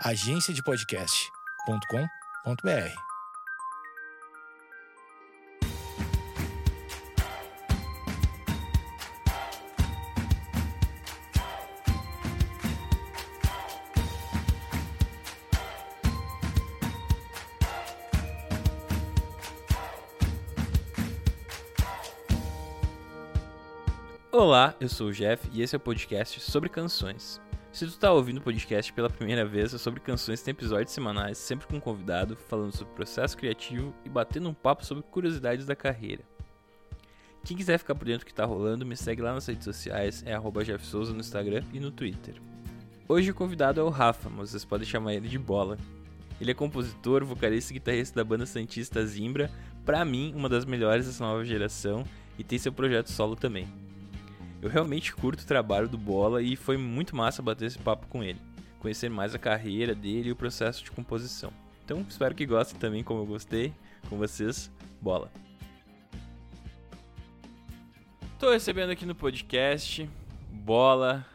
agenciadepodcast.com.br. Olá, eu sou o Jeff e esse é o podcast sobre canções. Se tu tá ouvindo o podcast pela primeira vez, é sobre canções tem episódios semanais, sempre com um convidado, falando sobre processo criativo e batendo um papo sobre curiosidades da carreira. Quem quiser ficar por dentro do que tá rolando, me segue lá nas redes sociais, é arroba Souza no Instagram e no Twitter. Hoje o convidado é o Rafa, mas vocês podem chamar ele de Bola. Ele é compositor, vocalista e guitarrista da banda Santista Zimbra, pra mim uma das melhores dessa nova geração, e tem seu projeto solo também. Eu realmente curto o trabalho do Bola e foi muito massa bater esse papo com ele, conhecer mais a carreira dele e o processo de composição. Então espero que gostem também como eu gostei. Com vocês, Bola. Tô recebendo aqui no podcast Bola,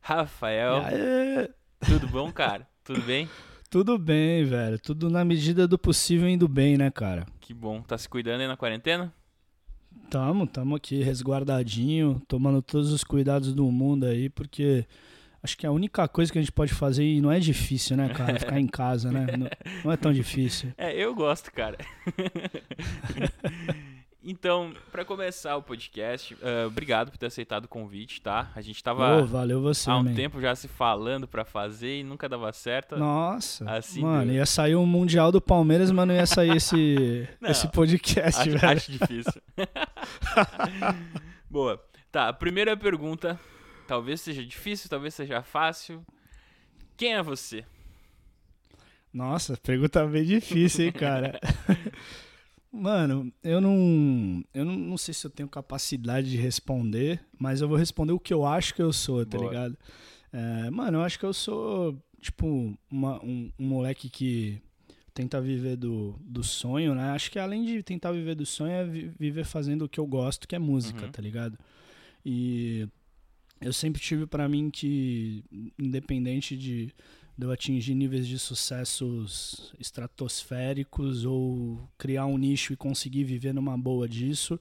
Rafael. Aê! Tudo bom, cara? Tudo bem? Tudo bem, velho. Tudo na medida do possível indo bem, né, cara? Que bom. Tá se cuidando aí na quarentena? Tamo, tamo aqui resguardadinho, tomando todos os cuidados do mundo aí, porque acho que a única coisa que a gente pode fazer, e não é difícil, né, cara? Ficar em casa, né? Não, não é tão difícil. É, eu gosto, cara. então, pra começar o podcast, uh, obrigado por ter aceitado o convite, tá? A gente tava Ô, valeu você, há um man. tempo já se falando pra fazer e nunca dava certo. Nossa, Assim mano, deu. ia sair o Mundial do Palmeiras, mas não ia sair esse, Não, esse podcast, acho, velho. acho difícil. Boa. Tá, primeira pergunta, talvez seja difícil, talvez seja fácil. Quem é você? Nossa, pergunta bem difícil, hein, cara. Mano, eu não. Eu não, não sei se eu tenho capacidade de responder, mas eu vou responder o que eu acho que eu sou, tá ligado? É, mano, eu acho que eu sou, tipo, uma- um, um moleque que tenta viver do, do sonho, né? Acho que além de tentar viver do sonho, é vi- viver fazendo o que eu gosto, que é música, Uhum. tá ligado? E eu sempre tive pra mim que, independente de, de eu atingir níveis de sucessos estratosféricos ou criar um nicho e conseguir viver numa boa disso,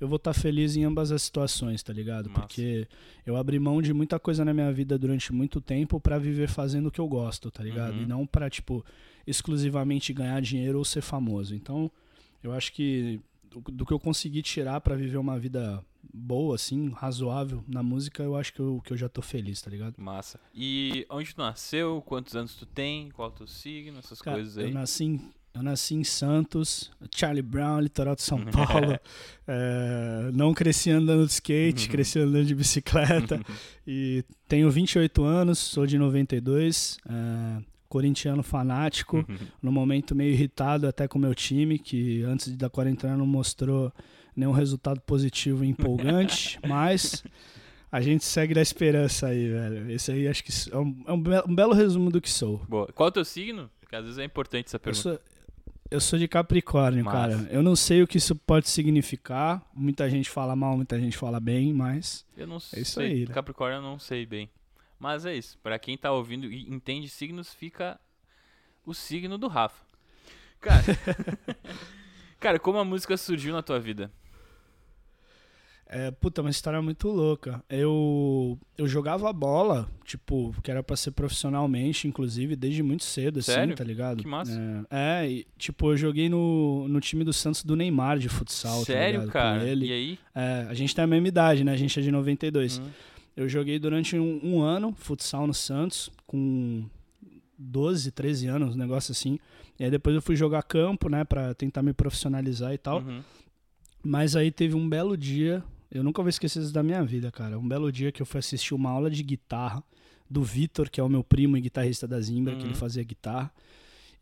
eu vou estar feliz em ambas as situações, tá ligado? Porque eu abri mão de muita coisa na minha vida durante muito tempo pra viver fazendo o que eu gosto, tá ligado? Uhum. E não pra, tipo, exclusivamente ganhar dinheiro ou ser famoso. Então, eu acho que do, do que eu consegui tirar pra viver uma vida boa, assim, razoável na música, eu acho que eu, que eu já tô feliz, tá ligado? Massa. E onde tu nasceu? Quantos anos tu tem? Qual é o teu signo? Essas Cara, coisas eu aí. nasci, em, eu nasci em Santos, Charlie Brown, litoral de São Paulo. É, não cresci andando de skate, Uhum. cresci andando de bicicleta. e tenho 28 anos, sou de 92, é, corintiano fanático. No momento meio irritado até com o meu time, que antes da quarentena não mostrou nenhum resultado positivo e empolgante. mas a gente segue da esperança aí, velho. Esse aí acho que é um, é um be- um belo resumo do que sou. Boa. Qual é o teu signo? Porque às vezes é importante essa Eu pergunta. sou, eu sou de Capricórnio, Massa. cara. Eu não sei o que isso pode significar. Muita gente fala mal, muita gente fala bem, mas. Eu não É isso sei. aí, né? Capricórnio eu não sei bem. Mas é isso. Pra quem tá ouvindo e entende signos, fica o signo do Rafa. Cara, cara, como a música surgiu na tua vida? É, puta, uma história muito louca. Eu, eu jogava bola, tipo, que era pra ser profissionalmente, inclusive, desde muito cedo, assim, Sério? tá ligado? Que massa. É, é, e, tipo, eu joguei no, no time do Santos do Neymar de futsal, tá Sério, ligado? cara? E aí? É, a gente tem a mesma idade, né? A gente é de 92. Hum. Eu joguei durante um, um ano futsal no Santos, com 12, 13 anos, um negócio assim. E aí depois eu fui jogar campo, né, pra tentar me profissionalizar e tal. Uhum. Mas aí teve um belo dia, eu nunca vou esquecer isso da minha vida, cara. Um belo dia que eu fui assistir uma aula de guitarra do Vitor, que é o meu primo e guitarrista da Zimbra, que Uhum. ele fazia guitarra.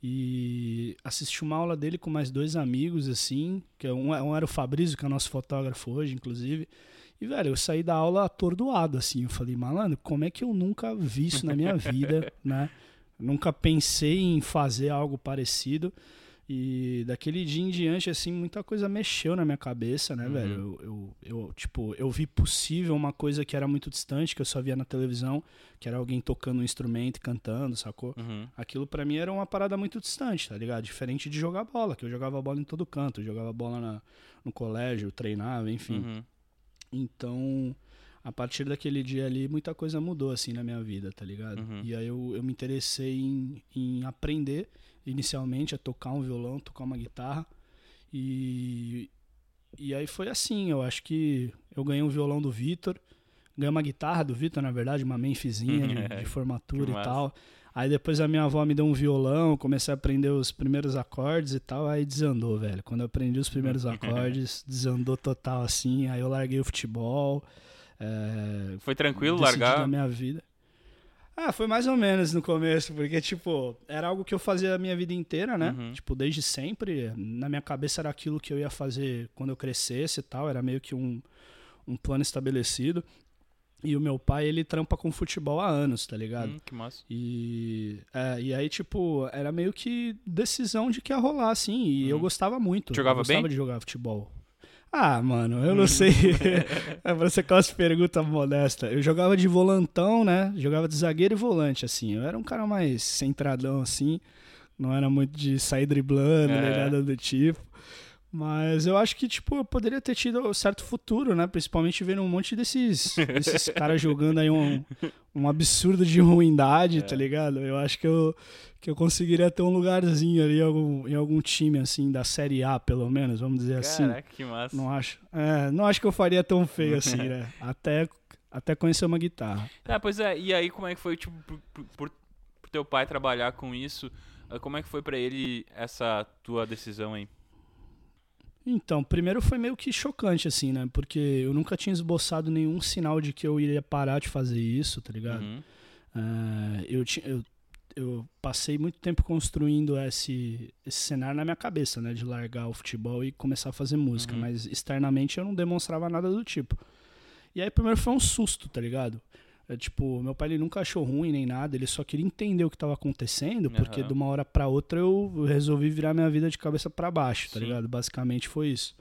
E assisti uma aula dele com mais dois amigos, assim, que é um, um era o Fabrício, que é o nosso fotógrafo hoje, inclusive. E, velho, eu saí da aula atordoado, assim. Eu falei, malandro, como é que eu nunca vi isso na minha vida, né? Nunca pensei em fazer algo parecido. E daquele dia em diante, assim, muita coisa mexeu na minha cabeça, né, Uhum. velho? Eu, eu, eu, tipo, eu vi possível uma coisa que era muito distante, que eu só via na televisão, que era alguém tocando um instrumento e cantando, sacou? Uhum. Aquilo pra mim era uma parada muito distante, tá ligado? Diferente de jogar bola, que eu jogava bola em todo canto. Eu jogava bola na- no colégio, treinava, enfim. Uhum. Então, a partir daquele dia ali, muita coisa mudou, assim, na minha vida, tá ligado? Uhum. E aí eu, eu me interessei em, em aprender, inicialmente, a tocar um violão, tocar uma guitarra. E, e aí foi assim, eu acho que eu ganhei um violão do Vitor, ganhei uma guitarra do Vitor, na verdade, uma Memphisinha de, de formatura e tal. Aí depois a minha avó me deu um violão, comecei a aprender os primeiros acordes e tal, aí desandou, velho. Quando eu aprendi os primeiros acordes, desandou total assim, aí eu larguei o futebol. é, Foi tranquilo largar? minha vida. Ah, foi mais ou menos no começo, porque, tipo, era algo que eu fazia a minha vida inteira, né? Uhum. Tipo, desde sempre. Na minha cabeça era aquilo que eu ia fazer quando eu crescesse e tal. Era meio que um, um plano estabelecido. E o meu pai, ele trampa com futebol há anos, tá ligado? Hum, que massa. E, é, e aí, tipo, era meio que decisão de que ia rolar, assim. E eu Uhum. gostava muito. Jogava eu gostava bem? de jogar futebol. Ah, mano, eu não sei. é pra ser aquelas perguntas modestas. Eu jogava de volantão, né? Jogava de zagueiro e volante, assim. Eu era um cara mais centradão, assim. Não era muito de sair driblando, É. nem nada do tipo. Mas eu acho que, tipo, eu poderia ter tido um certo futuro, né? Principalmente vendo um monte desses, desses caras jogando aí um, um absurdo de ruindade, tá ligado? Eu acho que eu, que eu conseguiria ter um lugarzinho ali em algum, em algum time, assim, da Série A, pelo menos, vamos dizer assim. Caraca, que massa. Não acho, é, não acho que eu faria tão feio assim, né? Até, até conhecer uma guitarra. Ah, pois é, e aí como é que foi, tipo, por, por, por- teu pai trabalhar com isso, ah, como é que foi pra ele essa tua decisão aí? Então, primeiro foi meio que chocante, assim, né? Porque eu nunca tinha esboçado nenhum sinal de que eu iria parar de fazer isso, tá ligado? Uhum. Ah, eu, eu, eu passei muito tempo construindo esse, esse cenário na minha cabeça, né? De largar o futebol e começar a fazer música. Uhum. Mas externamente eu não demonstrava nada do tipo. E aí primeiro foi um susto, tá ligado? É, tipo, meu pai ele nunca achou ruim nem nada, ele só queria entender o que estava acontecendo, porque Aham. de uma hora pra outra eu resolvi virar minha vida de cabeça pra baixo, tá Sim. ligado? Basicamente foi isso.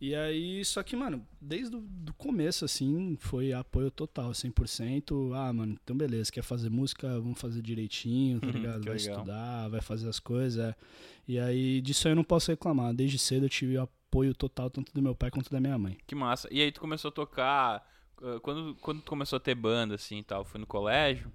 E aí, só que, mano, desde o começo, assim, foi apoio total, 100%. Ah, mano, então beleza, quer fazer música, vamos fazer direitinho, tá Uhum, ligado? que Vai legal. estudar, vai fazer as coisas. é. E aí, disso aí eu não posso reclamar. Desde cedo eu tive apoio total, tanto do meu pai quanto da minha mãe. Que massa. E aí tu começou a tocar, quando, quando tu começou a ter banda, assim, e tal, foi no colégio?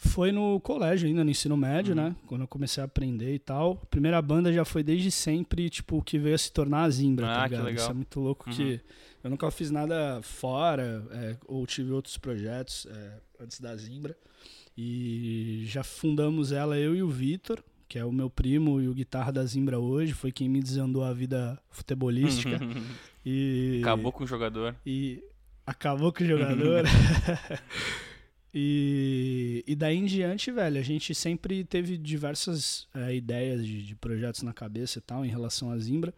Foi no colégio ainda, no ensino médio, Uhum. né? Quando eu comecei a aprender e tal. A primeira banda já foi desde sempre, tipo, que veio a se tornar a Zimbra, Ah, tá que ligado? legal. Isso é muito louco Uhum. que eu nunca fiz nada fora, é, ou tive outros projetos é, antes da Zimbra. E já fundamos ela, eu e o Vitor, que é o meu primo e o guitarra da Zimbra hoje, foi quem me desandou a vida futebolística. e Acabou com o jogador. e acabou com o jogador. e, e daí em diante, velho, a gente sempre teve diversas é, ideias de, de projetos na cabeça e tal em relação à Zimbra.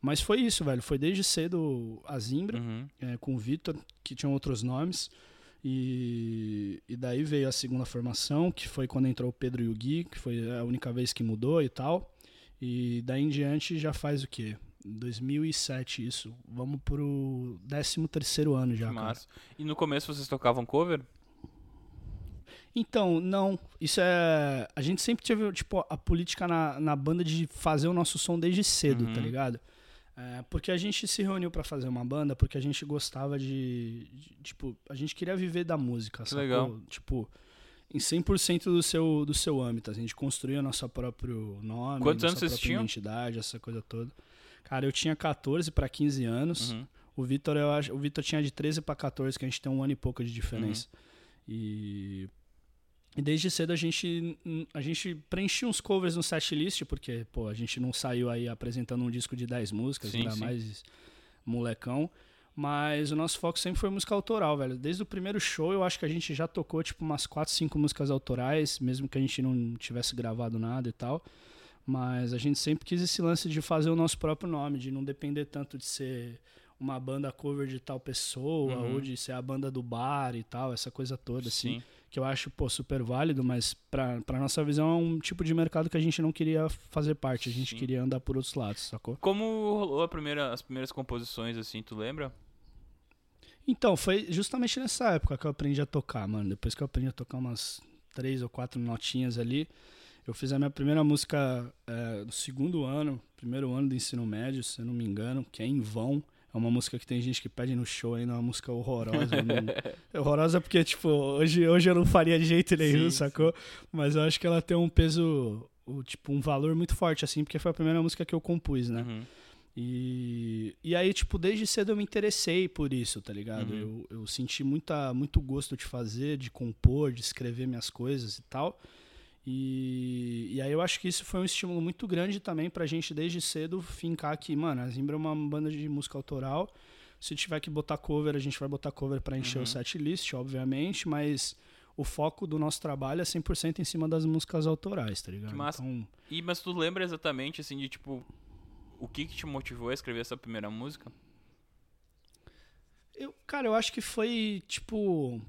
Mas foi isso, velho. Foi desde cedo a Zimbra, Uhum. é, com o Vitor, que tinham outros nomes. E, e daí veio a segunda formação, que foi quando entrou o Pedro e o Gui, que foi a única vez que mudou e tal. E daí em diante já faz o quê? 2007 isso. Vamos pro 13 terceiro ano já, cara. E no começo vocês tocavam cover? Então, não. Isso é. A gente sempre teve, tipo, a política na, na banda de fazer o nosso som desde cedo, Uhum. tá ligado? É, porque a gente se reuniu pra fazer uma banda porque a gente gostava de, de- Tipo, a gente queria viver da música, sacou? legal. Tipo, em 100% do seu, do seu âmbito. A gente construía nosso próprio nome, Quantos nossa anos vocês própria tinham? identidade, essa coisa toda. Cara, eu tinha 14 pra 15 anos. Uhum. O Vitor, eu acho, o Vitor tinha de 13 pra 14, que a gente tem um ano e pouco de diferença. Uhum. E, e desde cedo a gente a gente preenchia uns covers no setlist, porque, pô, a gente não saiu aí apresentando um disco de 10 músicas, Sim, ainda sim. mais molecão. Mas o nosso foco sempre foi música autoral, velho. Desde o primeiro show, eu acho que a gente já tocou, tipo, umas 4, 5 músicas autorais, mesmo que a gente não tivesse gravado nada e tal. Mas a gente sempre quis esse lance de fazer o nosso próprio nome, de não depender tanto de ser uma banda cover de tal pessoa, Uhum. ou de ser a banda do bar e tal, essa coisa toda, assim. Sim. que eu acho pô, super válido, mas para nossa visão é um tipo de mercado que a gente não queria fazer parte, a gente Sim. queria andar por outros lados, sacou? Como rolou a primeira, as primeiras composições, assim, tu lembra? Então, foi justamente nessa época que eu aprendi a tocar, mano. Depois que eu aprendi a tocar umas três ou quatro notinhas ali, eu fiz a minha primeira música é, no segundo ano, primeiro ano do ensino médio, se eu não me engano, que é Em Vão. É uma música que tem gente que pede no show ainda, é uma música horrorosa. é horrorosa porque, tipo, hoje, hoje eu não faria de jeito nenhum, Sim, sacou? Mas eu acho que ela tem um peso, o, tipo, um valor muito forte, assim, porque foi a primeira música que eu compus, né? Uhum. E, e aí, tipo, desde cedo eu me interessei por isso, tá ligado? Uhum. Eu, eu senti muita, muito gosto de fazer, de compor, de escrever minhas coisas e tal. E, e aí eu acho que isso foi um estímulo muito grande também pra gente, desde cedo, fincar que, mano, a Zimbra é uma banda de música autoral. Se tiver que botar cover, a gente vai botar cover pra encher Uhum. o set list, obviamente, mas o foco do nosso trabalho é 100% em cima das músicas autorais, tá ligado? Que massa. Então, E, mas tu lembra exatamente, assim, de tipo, o que que te motivou a escrever essa primeira música? Eu, cara, eu acho que foi, tipo.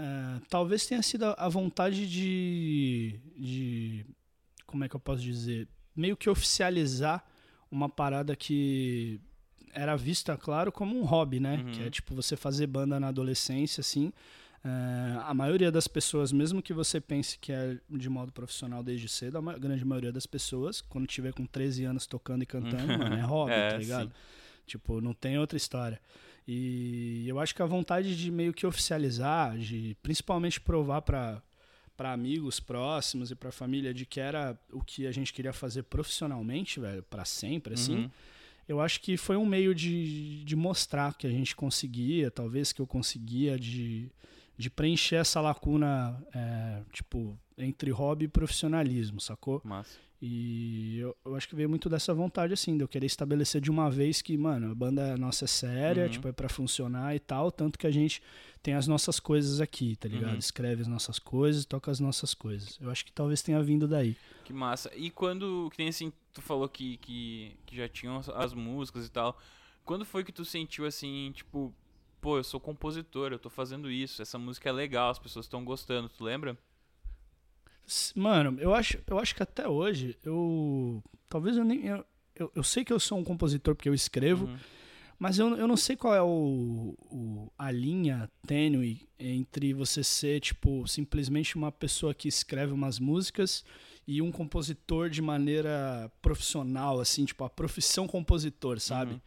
É, talvez tenha sido a- vontade de, de. Como é que eu posso dizer? Meio que oficializar uma parada que era vista, claro, como um hobby, né? Uhum. Que é tipo você fazer banda na adolescência, assim. É, a maioria das pessoas, mesmo que você pense que é de modo profissional desde cedo, a grande maioria das pessoas, quando tiver com 13 anos tocando e cantando, mano, é hobby, É, tá ligado? sim. Tipo, não tem outra história. E eu acho que a vontade de meio que oficializar, de principalmente provar para para amigos próximos e para família de que era o que a gente queria fazer profissionalmente, velho, para sempre, assim. Uhum. Eu acho que foi um meio de, de mostrar que a gente conseguia, talvez que eu conseguia, de, de preencher essa lacuna, é, tipo, entre hobby e profissionalismo, sacou? Massa. E eu, eu acho que veio muito dessa vontade, assim, de eu querer estabelecer de uma vez que, mano, a banda nossa é séria, Uhum. tipo, é pra funcionar e tal, tanto que a gente tem as nossas coisas aqui, tá ligado? Uhum. Escreve as nossas coisas, toca as nossas coisas. Eu acho que talvez tenha vindo daí. Que massa. E quando, que nem assim, tu falou que, que, que já tinham as, as músicas e tal. Quando foi que tu sentiu assim, tipo, pô, eu sou compositor, eu tô fazendo isso, essa música é legal, as pessoas estão gostando, tu lembra? Mano, eu acho, eu acho que até hoje, eu. Talvez eu nem. Eu, eu, eu sei que eu sou um compositor porque eu escrevo, Uhum. Mas eu, eu não sei qual é o, o- a linha tênue entre você ser, tipo, simplesmente uma pessoa que escreve umas músicas e um compositor de maneira profissional, assim, tipo, a profissão compositor, sabe? Uhum.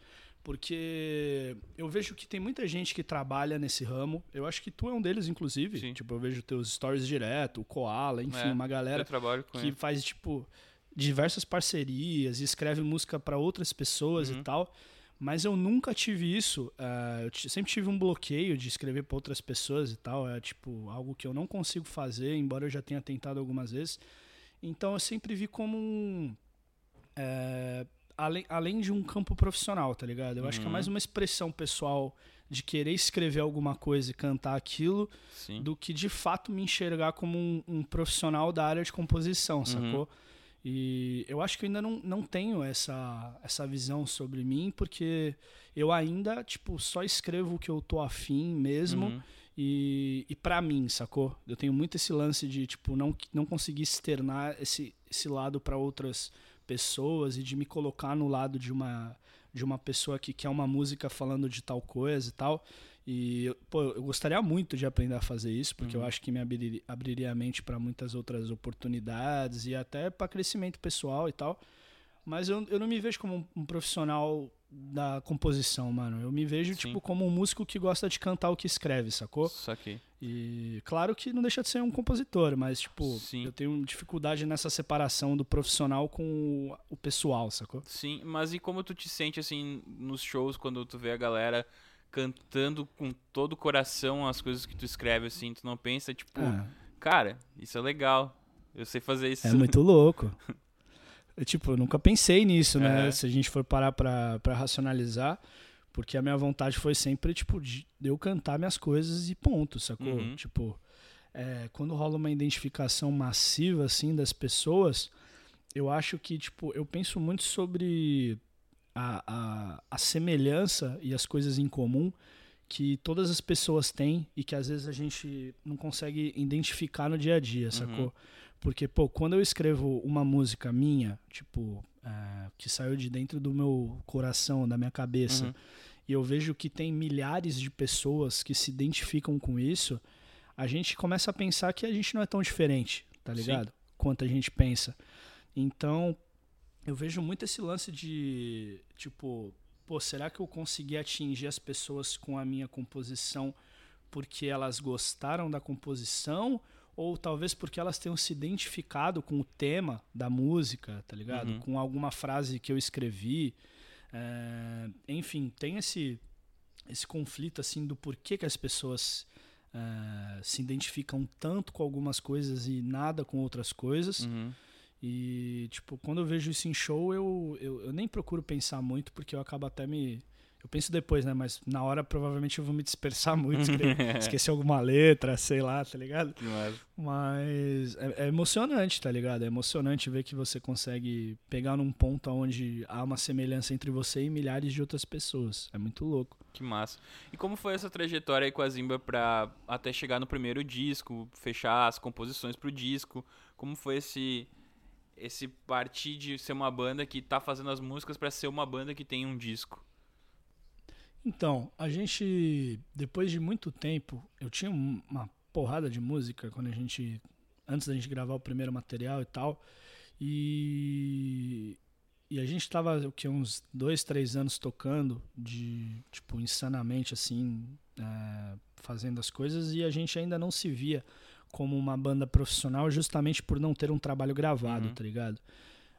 Porque eu vejo que tem muita gente que trabalha nesse ramo. Eu acho que tu é um deles, inclusive. Sim. Tipo, eu vejo teus stories direto, o Koala, enfim, É, uma galera Eu trabalho com que ele. faz tipo diversas parcerias e escreve música para outras pessoas Uhum. e tal. Mas eu nunca tive isso. eh, eu sempre tive um bloqueio de escrever para outras pessoas e tal. É tipo algo que eu não consigo fazer, embora eu já tenha tentado algumas vezes. Então eu sempre vi como um. eh, além, além de um campo profissional, tá ligado? Eu acho que é Uhum. mais uma expressão pessoal de querer escrever alguma coisa e cantar aquilo Sim. do que de fato me enxergar como um, um profissional da área de composição, Uhum. sacou? E eu acho que eu ainda não, não tenho essa, essa visão sobre mim, porque eu ainda, tipo, só escrevo o que eu tô afim mesmo Uhum. e, e para mim, sacou? Eu tenho muito esse lance de, tipo, não, não conseguir externar esse, esse lado para outras pessoas e de me colocar no lado de uma, de uma pessoa que quer uma música falando de tal coisa e tal. E, pô, eu gostaria muito de aprender a fazer isso, porque eu Uhum. acho que me abriria, abriria a mente para muitas outras oportunidades e até para crescimento pessoal e tal. Mas eu, eu não me vejo como um, um profissional da composição, mano. Eu me vejo, Sim. tipo, como um músico que gosta de cantar o que escreve, sacou? Saquei. E claro que não deixa de ser um compositor, mas, tipo, Sim. eu tenho dificuldade nessa separação do profissional com o, pessoal, sacou? Sim, mas e como tu te sente assim nos shows quando tu vê a galera cantando com todo o coração as coisas que tu escreve assim, tu não pensa tipo, Ah, cara, isso é legal. Eu sei fazer isso. é muito louco. Eu, tipo, eu nunca pensei nisso, né? É. Se a gente for parar pra, pra racionalizar, porque a minha vontade foi sempre, tipo, de eu cantar minhas coisas e ponto, sacou? Uhum. Tipo, é, quando rola uma identificação massiva, assim, das pessoas, eu acho que, tipo, eu penso muito sobre a, a, a semelhança e as coisas em comum que todas as pessoas têm e que às vezes a gente não consegue identificar no dia a dia, sacou? Uhum. Porque, pô, quando eu escrevo uma música minha, tipo, é, que saiu de dentro do meu coração, da minha cabeça, Uhum. e eu vejo que tem milhares de pessoas que se identificam com isso, a gente começa a pensar que a gente não é tão diferente, tá Sim. ligado? Quanto a gente pensa. Então, eu vejo muito esse lance de, tipo, pô, será que eu consegui atingir as pessoas com a minha composição porque elas gostaram da composição? Ou talvez porque elas tenham se identificado com o tema da música, tá ligado? Uhum. Com alguma frase que eu escrevi. É, enfim, tem esse, esse conflito assim do porquê que as pessoas é, se identificam tanto com algumas coisas e nada com outras coisas. Uhum. E, tipo, quando eu vejo isso em show, eu, eu, eu nem procuro pensar muito, porque eu acabo até me. Eu penso depois, né? Mas na hora provavelmente eu vou me dispersar muito, esquecer alguma letra, sei lá, tá ligado? Que massa. Mas é, é emocionante, tá ligado? É emocionante ver que você consegue pegar num ponto onde há uma semelhança entre você e milhares de outras pessoas. É muito louco. Que massa. E como foi essa trajetória aí com a Zimba pra até chegar no primeiro disco, fechar as composições pro disco? Como foi esse esse partir de ser uma banda que tá fazendo as músicas pra ser uma banda que tem um disco? Então, a gente, depois de muito tempo, eu tinha um- uma porrada de música quando a gente, antes da gente gravar o primeiro material e tal, e, e a gente tava, o que, uns dois, três anos tocando, de, tipo, insanamente, assim, é, fazendo as coisas, e a gente ainda não se via como uma banda profissional justamente por não ter um trabalho gravado, Uhum. tá ligado?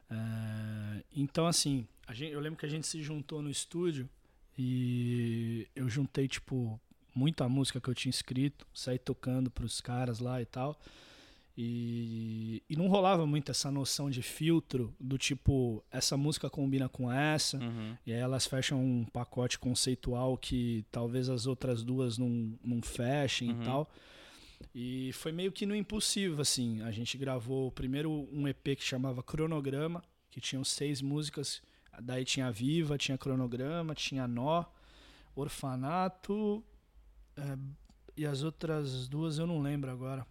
É, então, assim, gente, eu lembro que a gente se juntou no estúdio e eu juntei, tipo, muita música que eu tinha escrito, saí tocando pros caras lá e tal. E, e não rolava muito essa noção de filtro do tipo, essa música combina com essa, Uhum. e aí elas fecham um pacote conceitual que talvez as outras duas não, não fechem Uhum. e tal. E foi meio que no impulsivo, assim. A gente gravou primeiro um EP que chamava Cronograma, que tinham seis músicas. Daí tinha Viva, tinha Cronograma, tinha Nó, Orfanato. é, e as outras duas eu não lembro agora.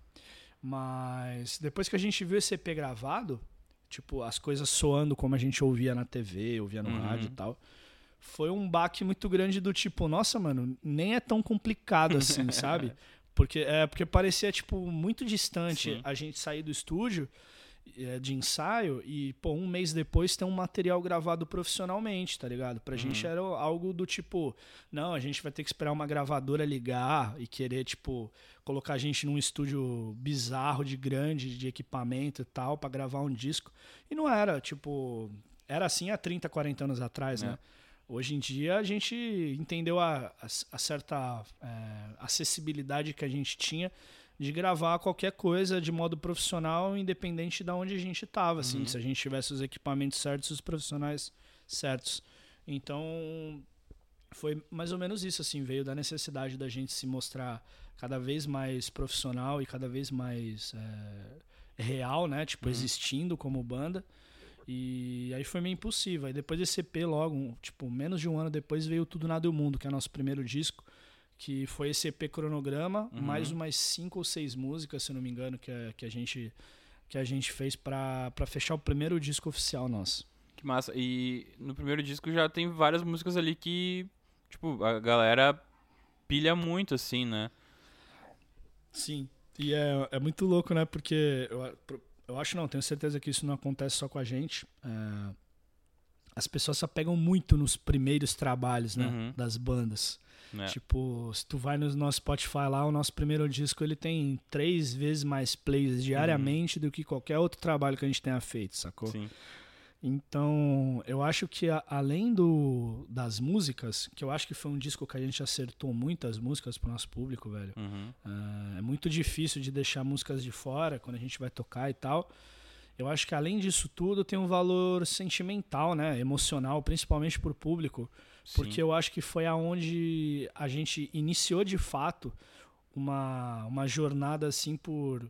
Mas depois que a gente viu esse EP gravado, tipo, as coisas soando como a gente ouvia na TV, ouvia no Uhum. rádio e tal, foi um baque muito grande do tipo, nossa, mano, nem é tão complicado assim, sabe? Porque, é, porque parecia, tipo, muito distante Sim. a gente sair do estúdio de ensaio e, pô, um mês depois ter um material gravado profissionalmente, tá ligado? Pra gente era algo do tipo, não, a gente vai ter que esperar uma gravadora ligar e querer, tipo, colocar a gente num estúdio bizarro de grande, de equipamento e tal, pra gravar um disco. E não era, tipo, era assim há 30, 40 anos atrás, É. né? Hoje em dia a gente entendeu a, a, a certa é, acessibilidade que a gente tinha de gravar qualquer coisa de modo profissional, independente de onde a gente estava. Assim, Uhum. Se a gente tivesse os equipamentos certos, os profissionais certos. Então, foi mais ou menos isso. assim Veio da necessidade da gente se mostrar cada vez mais profissional e cada vez mais é, real, né? Tipo, Uhum. existindo como banda. E aí foi meio impossível. Aí depois desse EP, logo, um- tipo, menos de um ano depois, veio Tudo Nada e o Mundo, que é nosso primeiro disco, que foi esse EP cronograma, Uhum. mais umas cinco ou seis músicas, se não me engano, que, a- que a gente que a gente fez pra, pra fechar o primeiro disco oficial nosso. Que massa. E no primeiro disco já tem várias músicas ali que, tipo, a galera pilha muito, assim, né? Sim. E é, é muito louco, né? Porque eu, eu acho, não, tenho certeza que isso não acontece só com a gente. É, as pessoas se apegam muito nos primeiros trabalhos, né? Uhum. Das bandas. Né? Tipo, se tu vai no nosso Spotify lá, o nosso primeiro disco ele tem três vezes mais plays diariamente do que qualquer outro trabalho que a gente tenha feito, sacou? Sim. Então, eu acho que a- além do, das músicas, que eu acho que foi um disco que a gente acertou muitas músicas pro nosso público, velho. Uhum. Ah, é muito difícil de deixar músicas de fora quando a gente vai tocar e tal. Eu acho que além disso tudo tem um valor sentimental, né? Emocional, principalmente pro público. Porque Sim. eu acho que foi aonde a gente iniciou de fato uma, uma jornada assim por,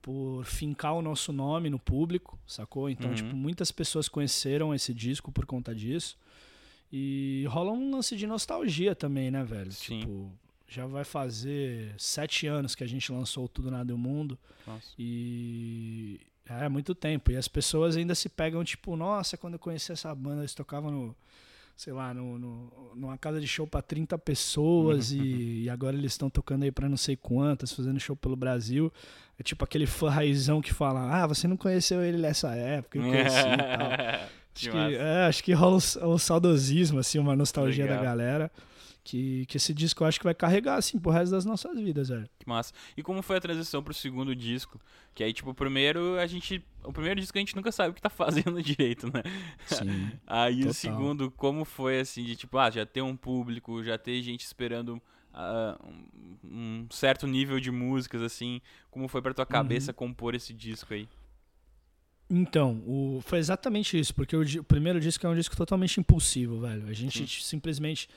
por fincar o nosso nome no público, sacou? Então, Uhum. tipo, muitas pessoas conheceram esse disco por conta disso. E rola um lance de nostalgia também, né, velho? Sim. Tipo, já vai fazer sete anos que a gente lançou Tudo Nada e o Mundo. Nossa. E é muito tempo. E as pessoas ainda se pegam, tipo, nossa, quando eu conheci essa banda, eles tocavam no. Sei lá, no, no, numa casa de show para 30 pessoas e, e agora eles estão tocando aí para não sei quantas, fazendo show pelo Brasil. É tipo aquele fã raizão que fala: Ah, você não conheceu ele nessa época, eu conheci e tal. Que Acho que, massa. é, acho que rola o, o saudosismo, assim, uma nostalgia Legal. da galera. Que, que esse disco eu acho que vai carregar, assim, pro resto das nossas vidas, velho. Que massa. E como foi a transição pro segundo disco? Que aí, tipo, o primeiro a gente. O primeiro disco a gente nunca sabe o que tá fazendo direito, né? Sim. Aí o Total. segundo, como foi assim, de tipo, ah, já ter um público, já ter gente esperando ah, um, um certo nível de músicas, assim. Como foi pra tua cabeça Uhum. compor esse disco aí? Então, o, foi exatamente isso, porque o, o primeiro disco é um disco totalmente impulsivo, velho. A gente Sim. simplesmente,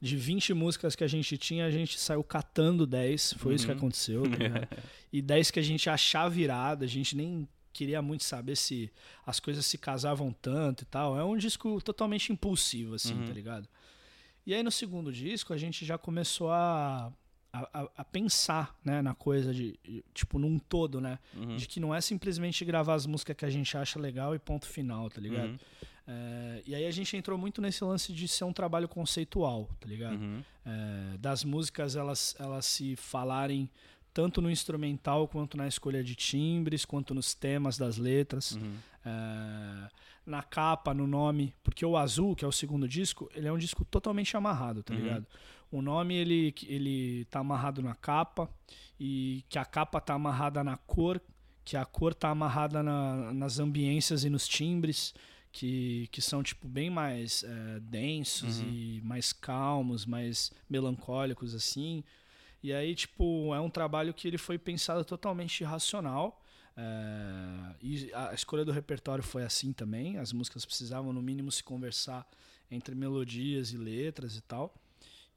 de 20 músicas que a gente tinha, a gente saiu catando 10, foi isso que Uhum. aconteceu, tá ligado? E 10 que a gente achava virada, a gente nem queria muito saber se as coisas se casavam tanto e tal. É um disco totalmente impulsivo, assim, Uhum. tá ligado? E aí no segundo disco a gente já começou a, a, a- a pensar, né, na coisa de, tipo, num todo, né? Uhum. De que não é simplesmente gravar as músicas que a gente acha legal e ponto final, tá ligado? Uhum. É, e aí a gente entrou muito nesse lance de ser um trabalho conceitual, tá ligado? Uhum. É, das músicas elas, elas se falarem tanto no instrumental quanto na escolha de timbres, quanto nos temas das letras, Uhum. é, na capa, no nome, porque o Azul, que é o segundo disco, ele é um disco totalmente amarrado, tá Uhum. ligado? O nome ele ele tá amarrado na capa e que a capa tá amarrada na cor, que a cor tá amarrada na- nas ambiências e nos timbres. Que, que são tipo bem mais é, densos Uhum. e mais calmos, mais melancólicos assim. E aí, tipo, é um trabalho que ele foi pensado totalmente racional. é, e a escolha do repertório foi assim também. As músicas precisavam, no mínimo, se conversar entre melodias e letras e tal.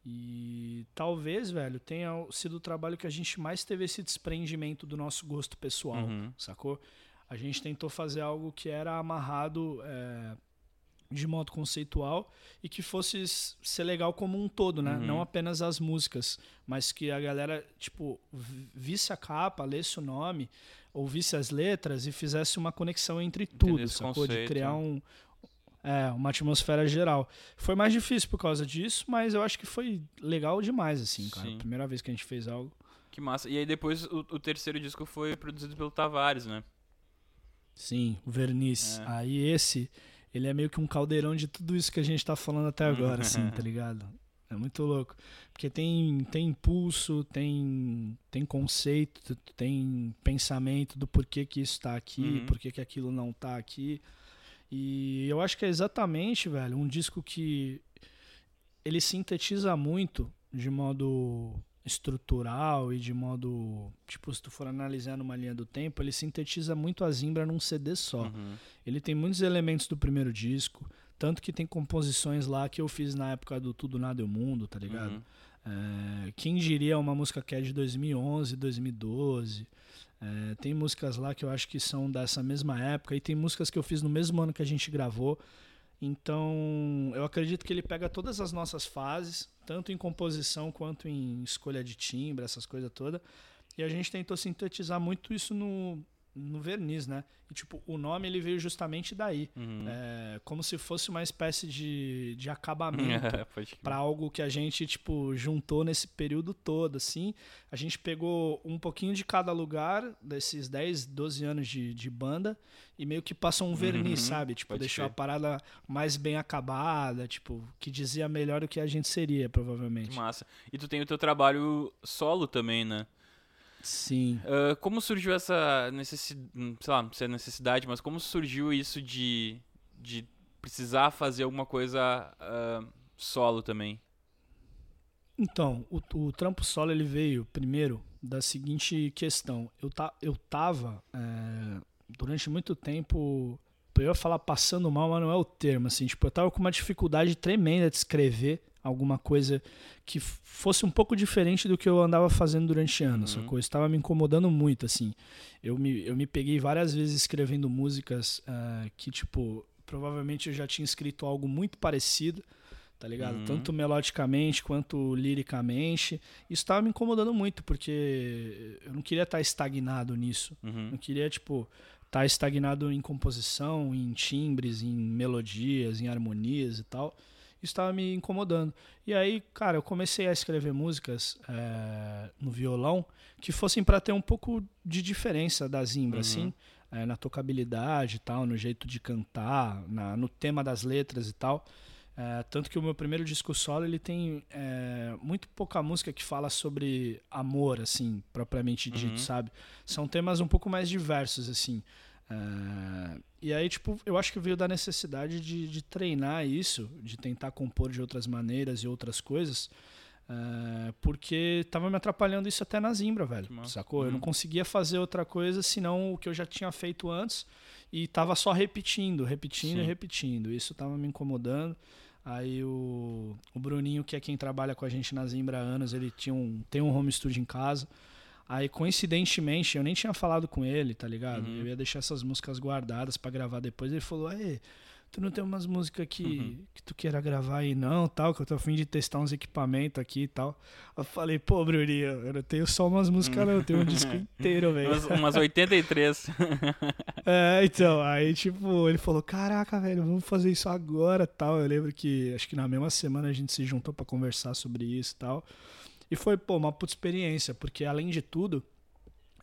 E talvez, velho, tenha sido o trabalho que a gente mais teve esse desprendimento do nosso gosto pessoal, Uhum. sacou? A gente tentou fazer algo que era amarrado é, de modo conceitual e que fosse ser legal como um todo, né? Uhum. Não apenas as músicas, mas que a galera, tipo, vi- visse a capa, lesse o nome, ouvisse as letras e fizesse uma conexão entre tudo, Entendesse o sacou? De conceito, criar né? um é, uma atmosfera geral. Foi mais difícil por causa disso, mas eu acho que foi legal demais, assim, cara. Sim. Primeira vez que a gente fez algo. Que massa. E aí depois o, o terceiro disco foi produzido pelo Tavares, né? Sim, o verniz. É. Aí esse, ele é meio que um caldeirão de tudo isso que a gente tá falando até agora, assim, tá ligado? É muito louco. Porque tem, tem impulso, tem, tem conceito, tem pensamento do porquê que isso tá aqui, Uhum. porquê que aquilo não tá aqui. E eu acho que é exatamente, velho, um disco que ele sintetiza muito de modo estrutural e de modo, tipo, se tu for analisar numa linha do tempo, ele sintetiza muito a Zimbra num CD só. Uhum. Ele tem muitos elementos do primeiro disco, tanto que tem composições lá que eu fiz na época do Tudo Nada e o Mundo, tá ligado? Uhum. É, quem diria uma música que é de 2011, 2012. É, tem músicas lá que eu acho que são dessa mesma época e tem músicas que eu fiz no mesmo ano que a gente gravou. Então, eu acredito que ele pega todas as nossas fases, tanto em composição quanto em escolha de timbre, essas coisas todas. E a gente tentou sintetizar muito isso no, no verniz, né? E, tipo, o nome ele veio justamente daí. Uhum. É, como se fosse uma espécie de, de acabamento para algo que a gente tipo juntou nesse período todo assim a gente pegou um pouquinho de cada lugar desses 10, 12 anos de, de banda e meio que passou um verniz Uhum, sabe tipo pode deixou crer. a parada mais bem acabada tipo que dizia melhor o que a gente seria Que provavelmente massa. E tu tem o teu trabalho solo também, né? Sim Ah, como surgiu essa necessidade, sei lá, se é necessidade, mas como surgiu isso de, de precisar fazer alguma coisa ah, solo também? Então, o, o trampo solo ele veio primeiro da seguinte questão. Eu, ta, eu tava é, durante muito tempo, eu ia falar passando mal, mas não é o termo, assim, tipo, eu tava com uma dificuldade tremenda de escrever alguma coisa que fosse um pouco diferente do que eu andava fazendo durante anos, Uhum. sacou? Estava me incomodando muito, assim. Eu me, eu me peguei várias vezes escrevendo músicas ah, que, tipo, provavelmente eu já tinha escrito algo muito parecido, tá ligado? Uhum. Tanto melodicamente quanto liricamente. Isso tava me incomodando muito, porque eu não queria estar estagnado nisso. Uhum. Não queria, tipo, estar estagnado em composição, em timbres, em melodias, em harmonias e tal. Estava me incomodando. E aí, cara, eu comecei a escrever músicas é, no violão que fossem para ter um pouco de diferença da zimbra, Uhum. assim, é, na tocabilidade e tal, no jeito de cantar, na, no tema das letras e tal. É, tanto que o meu primeiro disco solo ele tem é, muito pouca música que fala sobre amor, assim, propriamente dito, Uhum. sabe? São temas um pouco mais diversos, assim. É, e aí, tipo, eu acho que veio da necessidade de, de treinar isso, de tentar compor de outras maneiras e outras coisas, é, porque tava me atrapalhando isso até na Zimbra, velho. Sacou? Eu Uhum. não conseguia fazer outra coisa senão o que eu já tinha feito antes e tava só repetindo, repetindo e repetindo. Isso tava me incomodando. Aí o, o Bruninho, que é quem trabalha com a gente na Zimbra há anos, ele tinha um, tem um home studio em casa. Aí, coincidentemente, eu nem tinha falado com ele, tá ligado? Uhum. Eu ia deixar essas músicas guardadas pra gravar depois. Ele falou: Aí, tu não tem umas músicas que, Uhum. que tu queira gravar aí, não, tal, que eu tô afim de testar uns equipamentos aqui e tal. Eu falei: Pô, Bruninho, eu não tenho só umas músicas, não, eu tenho um disco inteiro, velho. Umas, umas 83. É, então, aí tipo, ele falou, caraca, velho, vamos fazer isso agora tal. Eu lembro que acho que na mesma semana a gente se juntou pra conversar sobre isso e tal. E foi, pô, uma puta experiência, porque além de tudo,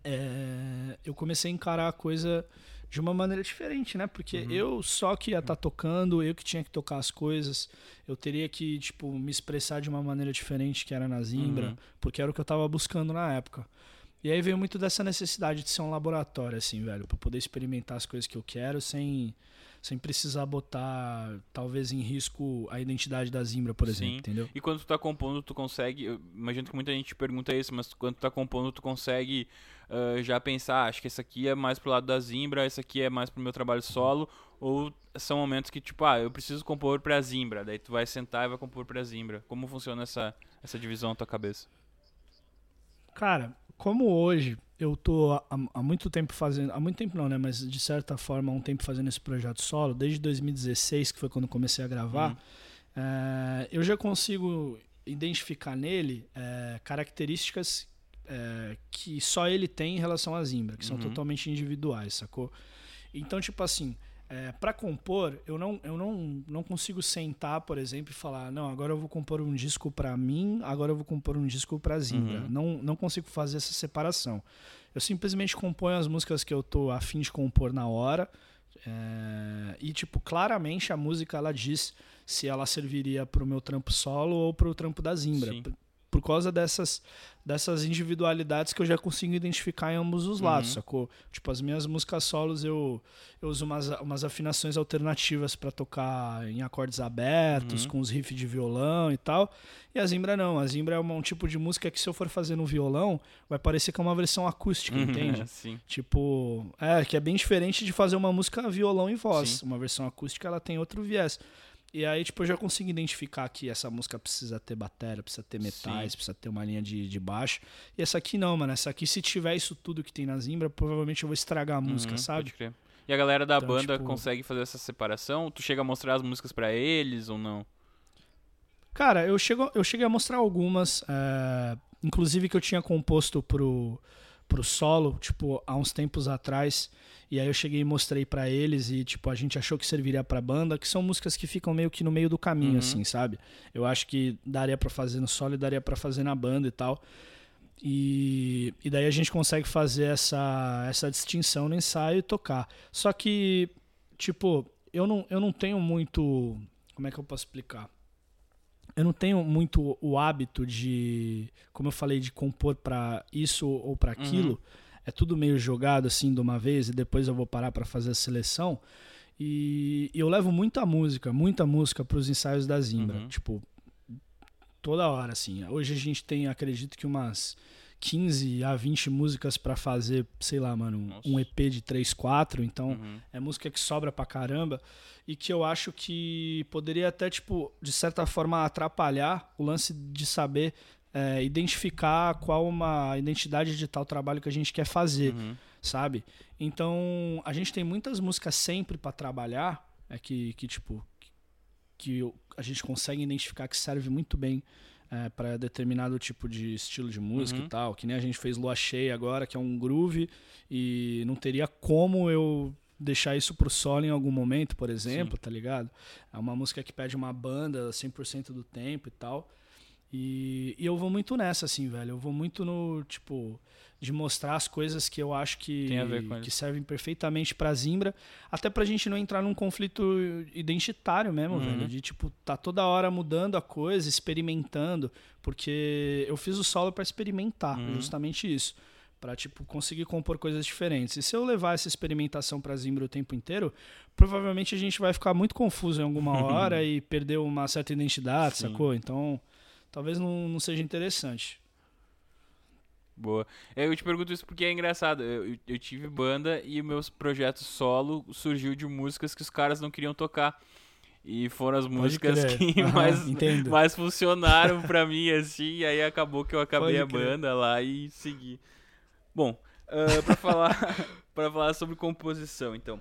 é, eu comecei a encarar a coisa de uma maneira diferente, né? Porque Uhum. eu só que ia estar tocando, eu que tinha que tocar as coisas, eu teria que, tipo, me expressar de uma maneira diferente que era na Zimbra, Uhum. porque era o que eu tava buscando na época. E aí veio muito dessa necessidade de ser um laboratório, assim, velho, pra poder experimentar as coisas que eu quero sem, sem precisar botar, talvez, em risco a identidade da Zimbra, por exemplo, Sim. entendeu? E quando tu tá compondo, tu consegue. Eu imagino que muita gente pergunta isso, mas quando tu tá compondo, tu consegue ah, já pensar, "Ah, acho que esse aqui é mais pro lado da Zimbra, esse aqui é mais pro meu trabalho solo, ou são momentos que, tipo, ah, eu preciso compor pra Zimbra, daí tu vai sentar e vai compor pra Zimbra. Como funciona essa, essa divisão na tua cabeça? Cara, como hoje eu tô há, há muito tempo fazendo, há muito tempo não, né, mas de certa forma há um tempo fazendo esse projeto solo, desde 2016, que foi quando comecei a gravar, Uhum. eh, eu já consigo identificar nele eh, características eh, que só ele tem em relação à Zimbra, que são Uhum. totalmente individuais, sacou? Então, tipo assim, é, para compor, eu não, eu não, não consigo sentar, por exemplo, e falar, não, agora eu vou compor um disco pra mim, agora eu vou compor um disco pra Zimbra. Uhum. Não, não consigo fazer essa separação. Eu simplesmente componho as músicas que eu tô afim de compor na hora. é, e, tipo, claramente a música ela diz se ela serviria pro meu trampo solo ou pro trampo da Zimbra. Sim. Por, causa dessas, dessas individualidades que eu já consigo identificar em ambos os lados, Uhum. sacou? Tipo, as minhas músicas solos eu, eu uso umas, umas afinações alternativas pra tocar em acordes abertos, Uhum. com os riffs de violão e tal. E a Zimbra não. A Zimbra é uma- um tipo de música que se eu for fazer no violão, vai parecer que é uma versão acústica, entende? Sim. Tipo, é, que é bem diferente de fazer uma música violão e voz. Sim. Uma versão acústica, ela tem outro viés. E aí, tipo, eu já consigo identificar que essa música precisa ter bateria, precisa ter metais, Sim. precisa ter uma linha de, de baixo. E essa aqui não, mano. Essa aqui, se tiver isso tudo que tem na Zimbra, provavelmente eu vou estragar a música, Uhum, sabe? Pode crer. E a galera da Então, banda tipo- consegue fazer essa separação? Tu chega a mostrar as músicas pra eles ou não? Cara, eu, chego, eu cheguei a mostrar algumas, é, inclusive que eu tinha composto pro, pro solo, tipo, há uns tempos atrás. E aí eu cheguei e mostrei pra eles e, tipo, a gente achou que serviria pra banda, que são músicas que ficam meio que no meio do caminho, Uhum. assim, sabe? Eu acho que daria pra fazer no solo e daria pra fazer na banda e tal. E, e daí a gente consegue fazer essa, essa distinção no ensaio e tocar. Só que, tipo, eu não, eu não tenho muito. Como é que eu posso explicar? Eu não tenho muito o hábito de, como eu falei, de compor pra isso ou pra aquilo. É tudo meio jogado assim de uma vez e depois eu vou parar pra fazer a seleção. E, e eu levo muita música, muita música pros ensaios da Zimbra. Uhum. Tipo, toda hora, assim. Hoje a gente tem, acredito que umas 15 a 20 músicas pra fazer, sei lá, mano, Nossa. um EP de 3, 4. Então, Uhum. é música que sobra pra caramba e que eu acho que poderia até, tipo, de certa forma atrapalhar o lance de saber é, identificar qual uma identidade de tal trabalho que a gente quer fazer, Uhum. sabe? Então, a gente tem muitas músicas sempre pra trabalhar, é que, que tipo, que a gente consegue identificar que serve muito bem é, para determinado tipo de estilo de música Uhum. e tal. Que nem a gente fez Lua Cheia agora, que é um groove, e não teria como eu deixar isso pro solo em algum momento, por exemplo, tá ligado? É uma música que pede uma banda 100% do tempo e tal. E, e eu vou muito nessa, assim, velho. Eu vou muito no, tipo, de mostrar as coisas que eu acho que, Tem a ver com que servem perfeitamente pra Zimbra, até pra gente não entrar num conflito identitário mesmo, Uhum. velho. De, tipo, tá toda hora mudando a coisa, experimentando, porque eu fiz o solo pra experimentar, Uhum. justamente isso. Pra, tipo, conseguir compor coisas diferentes. E se eu levar essa experimentação pra Zimbra o tempo inteiro, provavelmente a gente vai ficar muito confuso em alguma hora e perder uma certa identidade, Sim. sacou? Então, talvez não, não seja interessante. Boa. É, Eu te pergunto isso porque é engraçado. Eu, eu- tive banda e meus projetos solo surgiu de músicas que os caras não queriam tocar. E foram as músicas que Aham, mais, entendo. mais funcionaram pra mim, assim. E aí acabou que eu acabei a banda lá e segui. Bom, ah, pra, falar, pra falar sobre composição, então.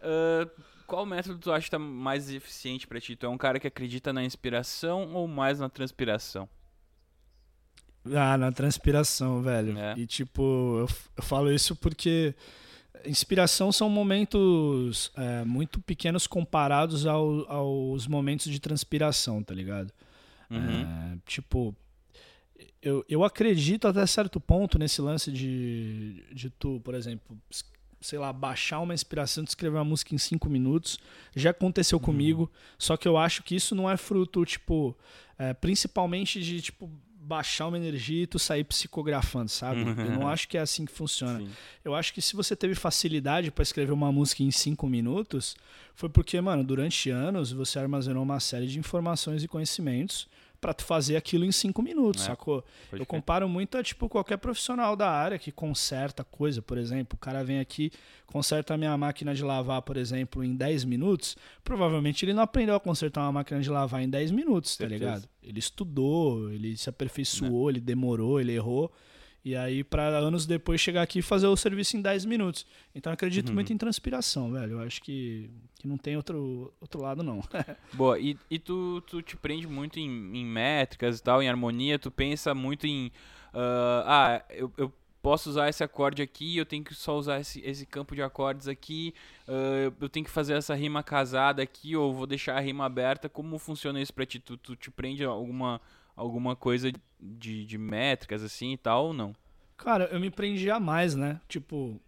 Ah, qual método tu acha que tá mais eficiente pra ti? Tu é um cara que acredita na inspiração ou mais na transpiração? Ah, na transpiração, velho. É. E tipo, eu, eu falo isso porque inspiração são momentos é, muito pequenos comparados ao- aos momentos de transpiração, tá ligado? Uhum. É, tipo, eu, eu acredito até certo ponto nesse lance de, de tu, por exemplo, sei lá, baixar uma inspiração de escrever uma música em cinco minutos. Já aconteceu comigo, só que eu acho que isso não é fruto, tipo, é, principalmente de, tipo, baixar uma energia e tu sair psicografando, sabe? Eu não acho que é assim que funciona. Sim. Eu acho que se você teve facilidade pra escrever uma música em cinco minutos, foi porque, mano, durante anos você armazenou uma série de informações e conhecimentos pra tu fazer aquilo em cinco minutos, É, sacou? Pode Eu comparo muito a, tipo, qualquer profissional da área que conserta coisa, por exemplo. O cara vem aqui, conserta a minha máquina de lavar, por exemplo, em 10 minutos. Provavelmente ele não aprendeu a consertar uma máquina de lavar em 10 minutos, tá Certeza. ligado? Ele estudou, ele se aperfeiçoou, ele demorou, ele errou. E aí, para anos depois chegar aqui e fazer o serviço em 10 minutos. Então, eu acredito Uhum. muito em transpiração, velho. Eu acho que, que não tem outro, outro lado, não. Boa, e, e tu, tu te prende muito em, em métricas e tal, em harmonia, tu pensa muito em. ah, ah, eu, eu posso usar esse acorde aqui, eu tenho que só usar esse, esse campo de acordes aqui, ah, eu tenho que fazer essa rima casada aqui, ou vou deixar a rima aberta. Como funciona isso pra ti? Tu, tu te prende alguma, alguma coisa de, de métricas assim e tal, ou não? Cara, eu me prendi a mais, né? Tipo,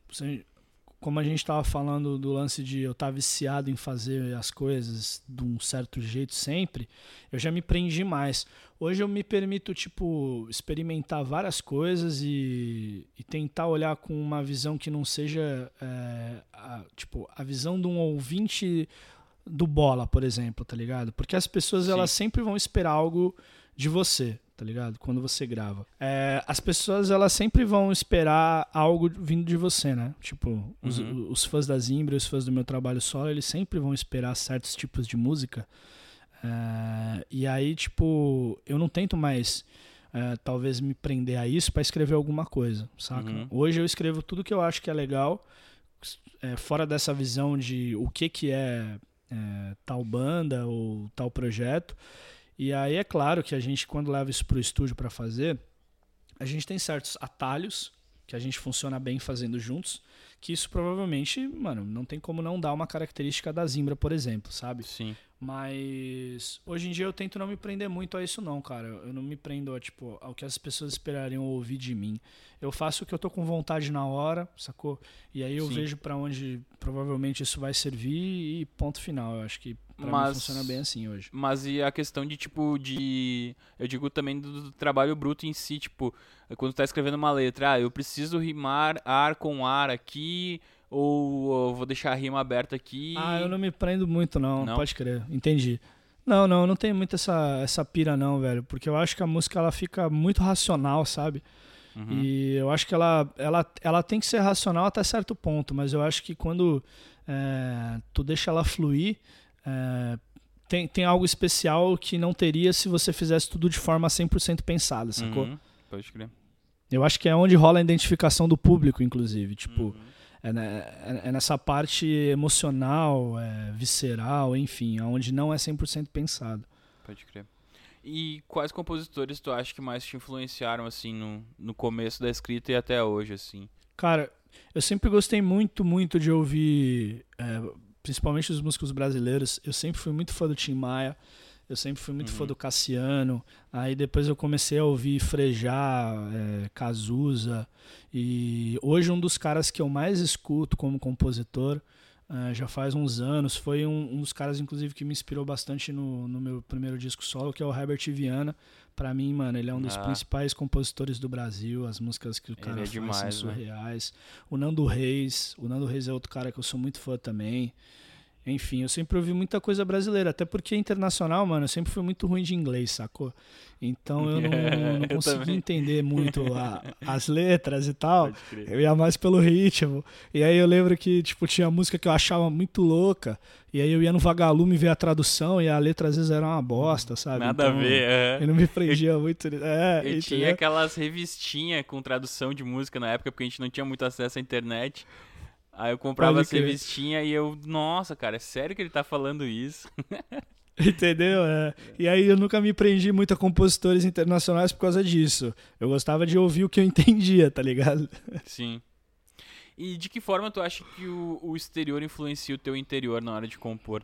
como a gente tava falando do lance de eu estar viciado em fazer as coisas de um certo jeito sempre, eu já me prendi mais. Hoje eu me permito, tipo, experimentar várias coisas e, e tentar olhar com uma visão que não seja, é, a, tipo, a visão de um ouvinte do bola, por exemplo, tá ligado? Porque as pessoas, Sim. elas sempre vão esperar algo de você, tá ligado? Quando você grava. É, as pessoas, elas sempre vão esperar algo vindo de você, né? Tipo, os, Uhum. os fãs da Zimbra, os fãs do meu trabalho solo, eles sempre vão esperar certos tipos de música. É, e aí, tipo, eu não tento mais, é, talvez, me prender a isso pra escrever alguma coisa, saca? Uhum. Hoje eu escrevo tudo que eu acho que é legal, é, fora dessa visão de o que, que é, é, tal banda ou tal projeto. E aí é claro que a gente, quando leva isso pro estúdio para fazer, a gente tem certos atalhos que a gente funciona bem fazendo juntos, que isso provavelmente, mano, não tem como não dar uma característica da Zimbra, por exemplo, sabe? Sim. Mas hoje em dia eu tento não me prender muito a isso não, cara. Eu não me prendo a, tipo, ao que as pessoas esperariam ouvir de mim. Eu faço o que eu tô com vontade na hora, sacou? E aí eu Sim. vejo pra onde provavelmente isso vai servir e ponto final. Eu acho que pra mim Mas- funciona bem assim hoje. Mas e a questão de, tipo, de. Eu digo também do, do trabalho bruto em si, tipo, quando tu tá escrevendo uma letra, ah, eu preciso rimar ar com ar aqui, ou eu vou deixar a rima aberta aqui. Ah, eu não me prendo muito não, Não? pode crer. Entendi. Não, não, não tenho muito essa, essa pira não, velho, porque eu acho que a música ela fica muito racional, sabe? Uhum. E eu acho que ela, ela, ela tem que ser racional até certo ponto, mas eu acho que quando é, tu deixa ela fluir, é, tem, tem algo especial que não teria se você fizesse tudo de forma 100% pensada, sacou? Uhum. Pode crer. Eu acho que é onde rola a identificação do público, inclusive. Tipo, Uhum. É, é, é nessa parte emocional, é, visceral, enfim, onde não é 100% pensado. Pode crer. E quais compositores tu acha que mais te influenciaram, assim, no, no começo da escrita e até hoje, assim? Cara, eu sempre gostei muito, muito de ouvir, é, principalmente os músicos brasileiros. Eu sempre fui muito fã do Tim Maia. Eu sempre fui muito uhum. fã do Cassiano. Aí depois eu comecei a ouvir Frejá, é, Cazuza. E hoje um dos caras que eu mais escuto como compositor, é, já faz uns anos, foi um, um, dos caras, inclusive, que me inspirou bastante no, no meu primeiro disco solo, que é o Herbert Viana. Pra mim, mano, ele é um dos ah. principais compositores do Brasil. As músicas que o cara é faz demais, são né? surreais. Né? O Nando Reis. O Nando Reis é outro cara que eu sou muito fã também. Enfim, eu sempre ouvi muita coisa brasileira, até porque internacional, mano, eu sempre fui muito ruim de inglês, sacou? Então eu não, é, não consegui entender muito a, as letras e tal. Eu ia mais pelo ritmo. E aí eu lembro que, tipo, tinha música que eu achava muito louca. E aí eu ia no vagalume ver a tradução e a letra às vezes era uma bosta, sabe? Nada então, a ver, é. Eu não me prendia eu, muito. É, eu tinha aquelas revistinhas com tradução de música na época, porque a gente não tinha muito acesso à internet. Aí eu comprava essa revistinha e eu, nossa, cara, é sério que ele tá falando isso? Entendeu? É. E aí eu nunca me prendi muito a compositores internacionais por causa disso. Eu gostava de ouvir o que eu entendia, tá ligado? Sim. E de que forma tu acha que o, o exterior influencia o teu interior na hora de compor?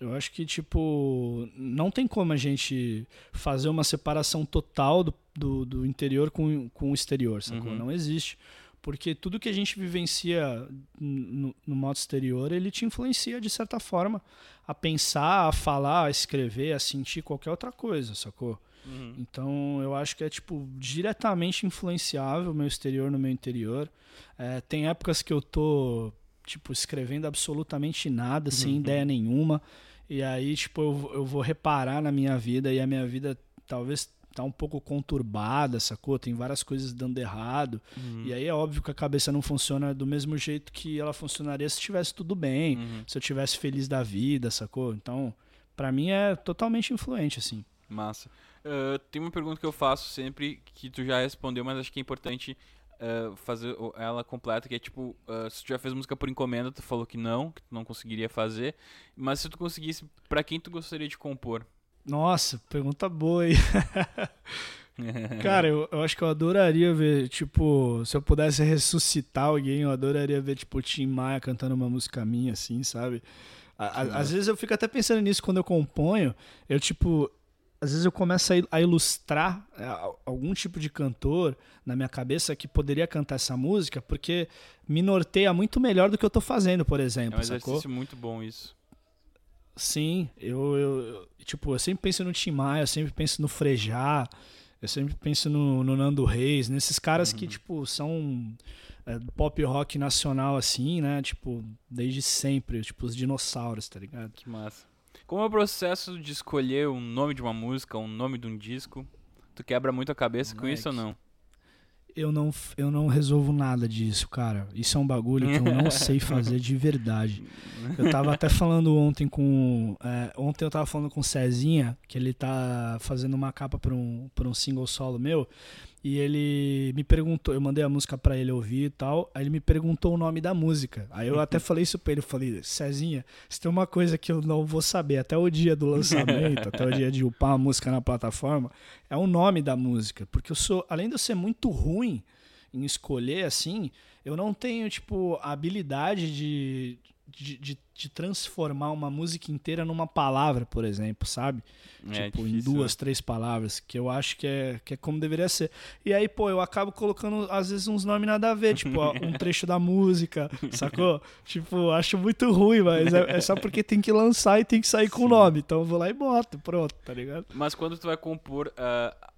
Eu acho que, tipo, não tem como a gente fazer uma separação total do, do, do interior com, com o exterior, sacou? Uhum. Não existe porque tudo que a gente vivencia no, no, modo exterior, ele te influencia de certa forma a pensar, a falar, a escrever, a sentir qualquer outra coisa, sacou? Uhum. Então eu acho que é tipo diretamente influenciável o meu exterior no meu interior. É, tem épocas que eu tô tipo escrevendo absolutamente nada, uhum. sem ideia nenhuma, e aí tipo eu, eu vou reparar na minha vida e a minha vida talvez tá um pouco conturbada, sacou? Tem várias coisas dando errado. Uhum. E aí é óbvio que a cabeça não funciona do mesmo jeito que ela funcionaria se estivesse tudo bem, uhum. se eu tivesse feliz da vida, sacou? Então, para mim é totalmente influente, assim. Massa. Uh, tem uma pergunta que eu faço sempre que tu já respondeu, mas acho que é importante uh, fazer ela completa, que é tipo, uh, se tu já fez música por encomenda, tu falou que não, que tu não conseguiria fazer, mas se tu conseguisse, para quem tu gostaria de compor? Nossa, pergunta boa aí. Cara, eu, eu, acho que eu adoraria ver, tipo, se eu pudesse ressuscitar alguém, eu adoraria ver, tipo, o Tim Maia cantando uma música minha, assim, sabe? às vezes eu fico até pensando nisso quando eu componho. Eu, tipo, às vezes eu começo a, ilustrar é, algum tipo de cantor na minha cabeça que poderia cantar essa música, porque me norteia muito melhor do que eu tô fazendo, por exemplo. É um exercício sacou? muito bom isso. Sim, eu, eu, tipo, eu sempre penso no Tim Maia, eu sempre penso no Frejá, eu sempre penso no, no Nando Reis, nesses caras uhum. que, tipo, são é, pop rock nacional, assim, né? Tipo, desde sempre, tipo, os dinossauros, tá ligado? Que massa. Como é o processo de escolher o nome de uma música, o nome de um disco? Tu quebra muito a cabeça com isso ou não? Eu não, eu não resolvo nada disso, cara. Isso é um bagulho que eu não sei fazer de verdade. Eu tava até falando ontem com. É, ontem eu tava falando com o Cezinha, que ele tá fazendo uma capa pra um, pra um single solo meu. E ele me perguntou, eu mandei a música para ele ouvir e tal. Aí ele me perguntou o nome da música. Aí eu até falei isso pra ele, eu falei, Cezinha, se tem uma coisa que eu não vou saber até o dia do lançamento, até o dia de upar a música na plataforma, é o nome da música. Porque eu sou, além de eu ser muito ruim em escolher assim, eu não tenho, tipo, a habilidade de, de, de, de, transformar uma música inteira numa palavra, por exemplo, sabe? É, tipo, difícil, em duas, é. três palavras, que eu acho que é, que é como deveria ser. E aí, pô, eu acabo colocando, às vezes, uns nomes nada a ver, tipo, um trecho da música, sacou? Tipo, acho muito ruim, mas é, é, só porque tem que lançar e tem que sair com o nome. Então eu vou lá e boto, pronto, tá ligado? Mas quando tu vai compor. Uh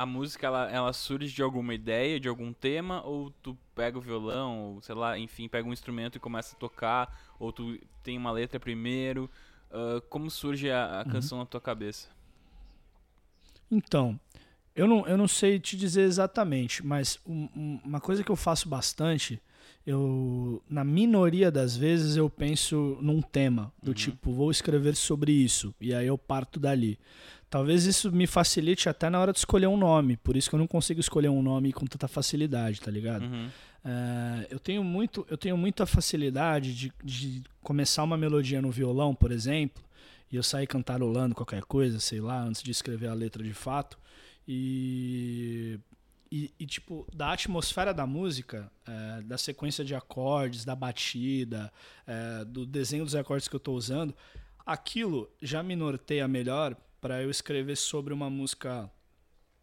a música ela, ela surge de alguma ideia, de algum tema, ou tu pega o violão, ou sei lá, enfim, pega um instrumento e começa a tocar, ou tu tem uma letra primeiro. Uh, como surge a, a uhum. canção na tua cabeça? Então, eu não, eu não sei te dizer exatamente, mas um, um, uma coisa que eu faço bastante, eu na minoria das vezes eu penso num tema, do uhum. tipo, vou escrever sobre isso, e aí eu parto dali. Talvez isso me facilite até na hora de escolher um nome. Por isso que eu não consigo escolher um nome com tanta facilidade, tá ligado? Uhum. É, eu tenho muito, eu tenho muita facilidade de, de começar uma melodia no violão, por exemplo, e eu sair cantarolando qualquer coisa, sei lá, antes de escrever a letra de fato. E e, e, tipo, da atmosfera da música, é, da sequência de acordes, da batida, é, do desenho dos acordes que eu estou usando, aquilo já me norteia melhor para eu escrever sobre uma música,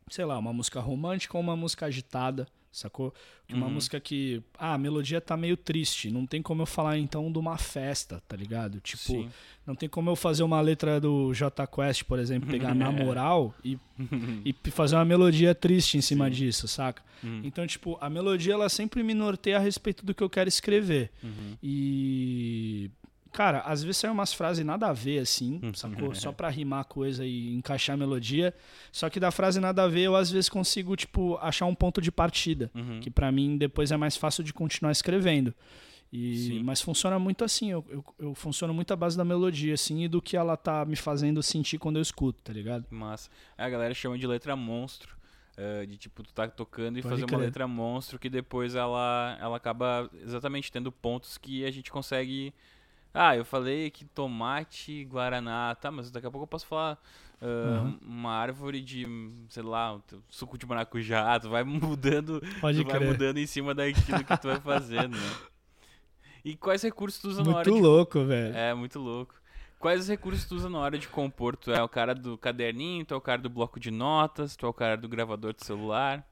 sei lá, uma música romântica ou uma música agitada, sacou? Uma uhum. música que, ah, a melodia tá meio triste, não tem como eu falar então de uma festa, tá ligado? Tipo, Sim. não tem como eu fazer uma letra do J Quest, por exemplo, pegar na moral e, e fazer uma melodia triste em cima Sim. disso, saca? Uhum. Então, tipo, a melodia ela sempre me norteia a respeito do que eu quero escrever. Uhum. E Cara, às vezes são umas frases nada a ver, assim, uhum. sacou? Só pra rimar coisa e encaixar a melodia. Só que da frase nada a ver, eu às vezes consigo, tipo, achar um ponto de partida. Uhum. Que para mim depois é mais fácil de continuar escrevendo. E, mas funciona muito assim, eu, eu, eu, funciono muito à base da melodia, assim, e do que ela tá me fazendo sentir quando eu escuto, tá ligado? Massa. É, a galera chama de letra monstro. Uh, de tipo, tu tá tocando e Pode fazer crer. uma letra monstro que depois ela, ela acaba exatamente tendo pontos que a gente consegue ah, eu falei que tomate, guaraná, tá, mas daqui a pouco eu posso falar uh, uhum. uma árvore de, sei lá, suco de maracujá, tu vai mudando, Pode tu crer. vai mudando em cima daquilo que tu vai fazendo, né? E quais recursos tu usa muito na hora de... Muito louco, velho. É, muito louco. Quais recursos tu usa na hora de compor? Tu é o cara do caderninho, tu é o cara do bloco de notas, tu é o cara do gravador de celular?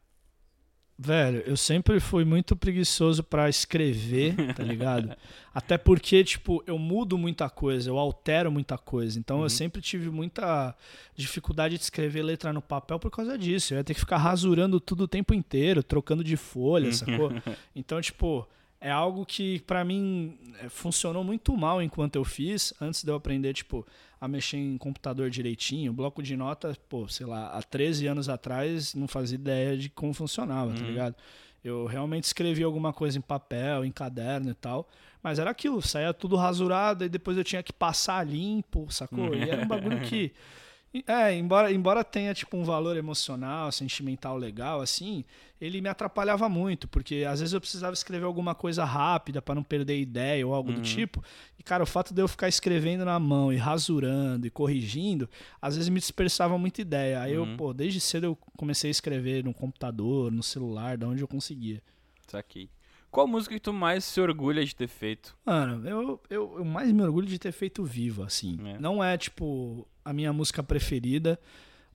Velho, eu sempre fui muito preguiçoso para escrever, tá ligado? Até porque, tipo, eu mudo muita coisa, eu altero muita coisa. Então uhum. eu sempre tive muita dificuldade de escrever letra no papel por causa disso. Eu ia ter que ficar rasurando tudo o tempo inteiro, trocando de folha, sacou? Então, tipo, é algo que para mim é, funcionou muito mal enquanto eu fiz, antes de eu aprender, tipo, a mexer em computador direitinho. Bloco de nota, pô, sei lá, há 13 anos atrás não fazia ideia de como funcionava, tá uhum. tá ligado? Eu realmente escrevi alguma coisa em papel, em caderno e tal, mas era aquilo, saía tudo rasurado e depois eu tinha que passar limpo, sacou? E era um bagulho que É, embora, embora tenha tipo um valor emocional, sentimental legal, assim, ele me atrapalhava muito, porque às vezes eu precisava escrever alguma coisa rápida para não perder ideia ou algo uhum. do tipo. E, cara, o fato de eu ficar escrevendo na mão e rasurando e corrigindo, às vezes me dispersava muita ideia. Aí uhum. eu, pô, desde cedo eu comecei a escrever no computador, no celular, da onde eu conseguia. Saquei. Qual música que tu mais se orgulha de ter feito? Mano, eu, eu, eu mais me orgulho de ter feito viva, assim. É. Não é, tipo, a minha música preferida,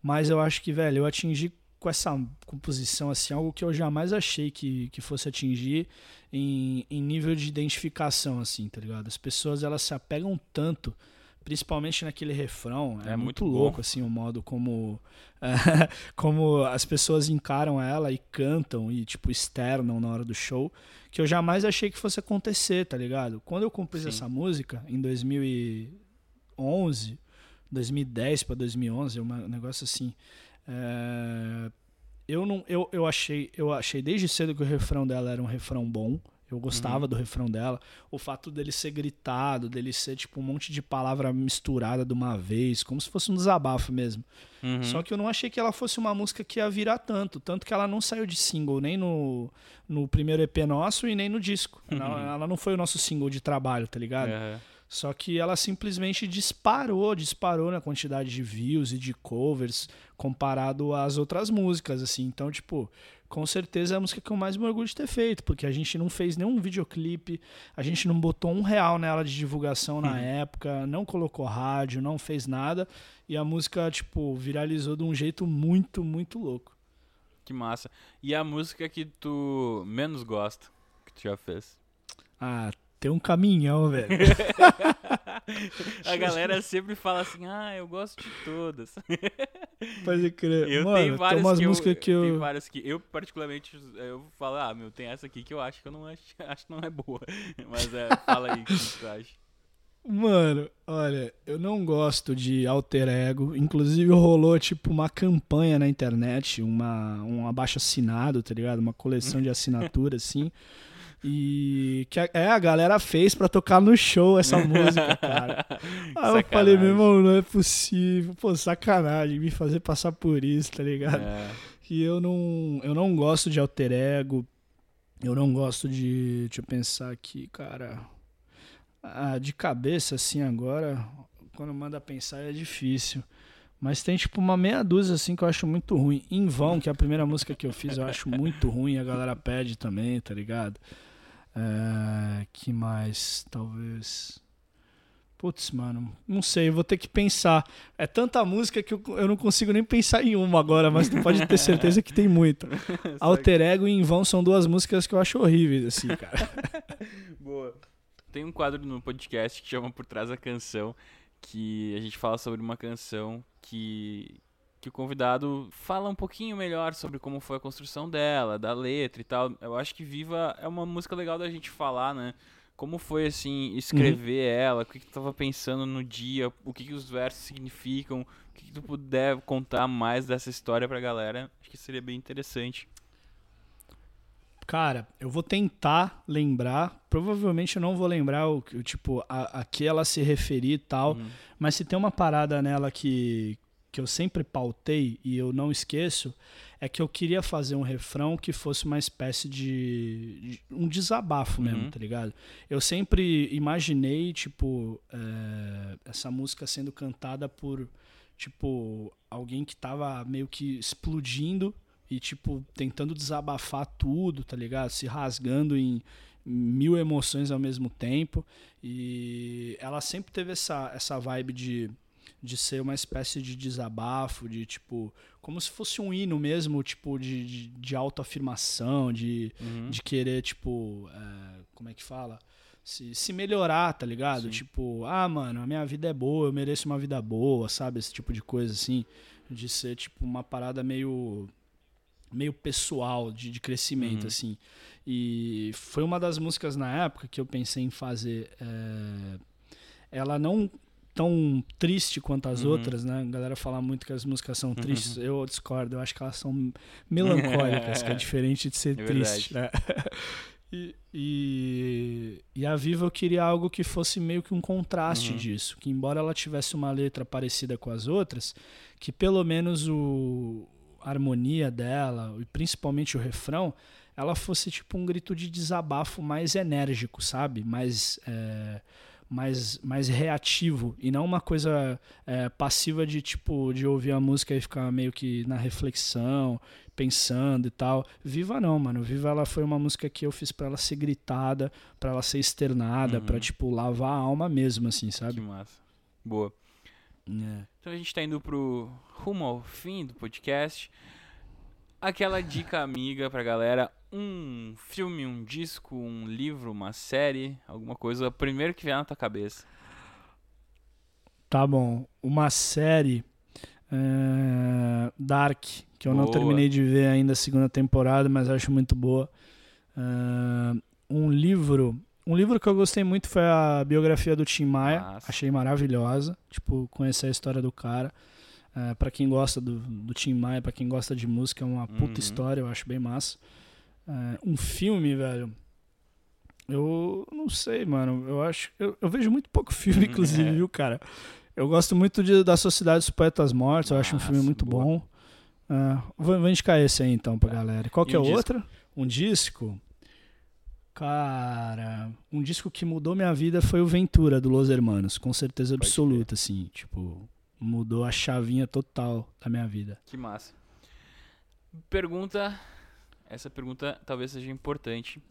mas eu acho que, velho, eu atingi com essa composição, assim, algo que eu jamais achei que, que fosse atingir em, em nível de identificação, assim, tá ligado? As pessoas, elas se apegam tanto principalmente naquele refrão. É, é muito, muito louco assim o modo como é, como as pessoas encaram ela e cantam e tipo externam na hora do show, que eu jamais achei que fosse acontecer, tá ligado? Quando eu compus Sim. essa música em 2011, 2010 para 2011, um negócio assim, é, eu não eu, eu achei eu achei desde cedo que o refrão dela era um refrão bom eu gostava uhum. do refrão dela. O fato dele ser gritado, dele ser tipo um monte de palavra misturada de uma vez, como se fosse um desabafo mesmo. Uhum. Só que eu não achei que ela fosse uma música que ia virar tanto. Tanto que ela não saiu de single nem no, no primeiro EP nosso e nem no disco. Uhum. Ela, ela, não foi o nosso single de trabalho, tá ligado? Só que ela simplesmente disparou, disparou na quantidade de views e de covers comparado às outras músicas, assim. Então, tipo, com certeza é a música que eu mais me orgulho de ter feito, porque a gente não fez nenhum videoclipe, a gente não botou um real nela de divulgação na uhum. época, não colocou rádio, não fez nada, e a música, tipo, viralizou de um jeito muito, muito louco. Que massa. E a música que tu menos gosta, que tu já fez? Ah, tem um caminhão, velho. a galera sempre fala assim, ah, eu gosto de todas. Pode crer. Eu Mano, tenho várias tem umas que músicas que eu... Tem várias que eu, particularmente, eu falo, ah, meu, tem essa aqui que eu acho que eu não acho, acho que não é boa. Mas é, fala aí o que tu acha. Mano, olha, eu não gosto de alter ego. Inclusive rolou tipo uma campanha na internet, uma um abaixo assinado, tá ligado? Uma coleção de assinaturas assim E que a, é, a galera fez pra tocar no show essa música, cara. Aí eu falei, meu irmão, não é possível. Pô, sacanagem me fazer passar por isso, tá ligado? É. E eu não, eu não gosto de alter ego. Eu não gosto de. Deixa eu pensar aqui, cara. Ah, de cabeça, assim, agora, quando manda pensar é difícil. Mas tem tipo uma meia dúzia assim que eu acho muito ruim. Em vão, que é a primeira música que eu fiz, eu acho muito ruim. A galera pede também, tá ligado? É, que mais? Talvez. Putz, mano, não sei, eu vou ter que pensar. É tanta música que eu, eu não consigo nem pensar em uma agora, mas tu pode ter certeza que tem muita. Alter Ego e Em Vão são duas músicas que eu acho horríveis, assim, cara. Boa. Tem um quadro no podcast que chama Por Trás da Canção, que a gente fala sobre uma canção que que o convidado fala um pouquinho melhor sobre como foi a construção dela, da letra e tal. Eu acho que Viva é uma música legal da gente falar, né? Como foi, assim, escrever uhum. ela, o que, que tu tava pensando no dia, o que, que os versos significam, o que, que tu puder contar mais dessa história pra galera, acho que seria bem interessante. Cara, eu vou tentar lembrar. Provavelmente eu não vou lembrar o, o tipo a, a que ela se referir e tal. Uhum. Mas se tem uma parada nela que, que eu sempre pautei e eu não esqueço, é que eu queria fazer um refrão que fosse uma espécie de, de um desabafo mesmo, uhum. tá ligado? Eu sempre imaginei, tipo, é, essa música sendo cantada por, tipo, alguém que tava meio que explodindo e, tipo, tentando desabafar tudo, tá ligado? Se rasgando em mil emoções ao mesmo tempo. E ela sempre teve essa, essa vibe de, de ser uma espécie de desabafo, de, tipo, como se fosse um hino mesmo, tipo, de, de, de autoafirmação, de, uhum. de querer, tipo, é, como é que fala? Se, se melhorar, tá ligado? Sim. Tipo, ah, mano, a minha vida é boa, eu mereço uma vida boa, sabe? Esse tipo de coisa, assim. De ser, tipo, uma parada meio meio pessoal de, de crescimento, uhum. assim. E foi uma das músicas na época que eu pensei em fazer. É, ela não tão triste quanto as uhum. outras, né? A galera fala muito que as músicas são tristes. Uhum. Eu discordo, eu acho que elas são melancólicas, que é diferente de ser é triste. Né? E, e, e, a Viva eu queria algo que fosse meio que um contraste uhum. disso. Que embora ela tivesse uma letra parecida com as outras, que pelo menos o, harmonia dela, e principalmente o refrão, ela fosse tipo um grito de desabafo mais enérgico, sabe? Mais, é, mais, mais reativo e não uma coisa é, passiva de tipo de ouvir a música e ficar meio que na reflexão, pensando e tal. Viva não, mano. Viva ela foi uma música que eu fiz para ela ser gritada, para ela ser externada, uhum. para tipo lavar a alma mesmo, assim, sabe? Que massa. Boa. É. Então a gente tá indo pro rumo ao fim do podcast. Aquela dica amiga pra galera, um filme, um disco, um livro, uma série, alguma coisa, primeiro que vier na tua cabeça. Tá bom. Uma série é, Dark, que eu boa. não terminei de ver ainda a segunda temporada, mas acho muito boa. É, um livro um livro que eu gostei muito foi a biografia do Tim Maia. Nossa. Achei maravilhosa. Tipo, conhecer a história do cara. É, para quem gosta do, do Tim Maia, para quem gosta de música, é uma puta uhum. história, eu acho bem massa. É, um filme, velho. Eu não sei, mano. Eu acho. Eu, eu vejo muito pouco filme, inclusive, viu, cara? Eu gosto muito de, da Sociedade dos Poetas Mortos, eu acho um filme muito boa. bom. É, vou, vou indicar esse aí então pra galera. Qual que é o outro? Um disco? Cara, um disco que mudou minha vida foi o Ventura, do Los Hermanos, com certeza absoluta, assim, tipo, mudou a chavinha total da minha vida. Que massa. Pergunta, essa pergunta talvez seja importante.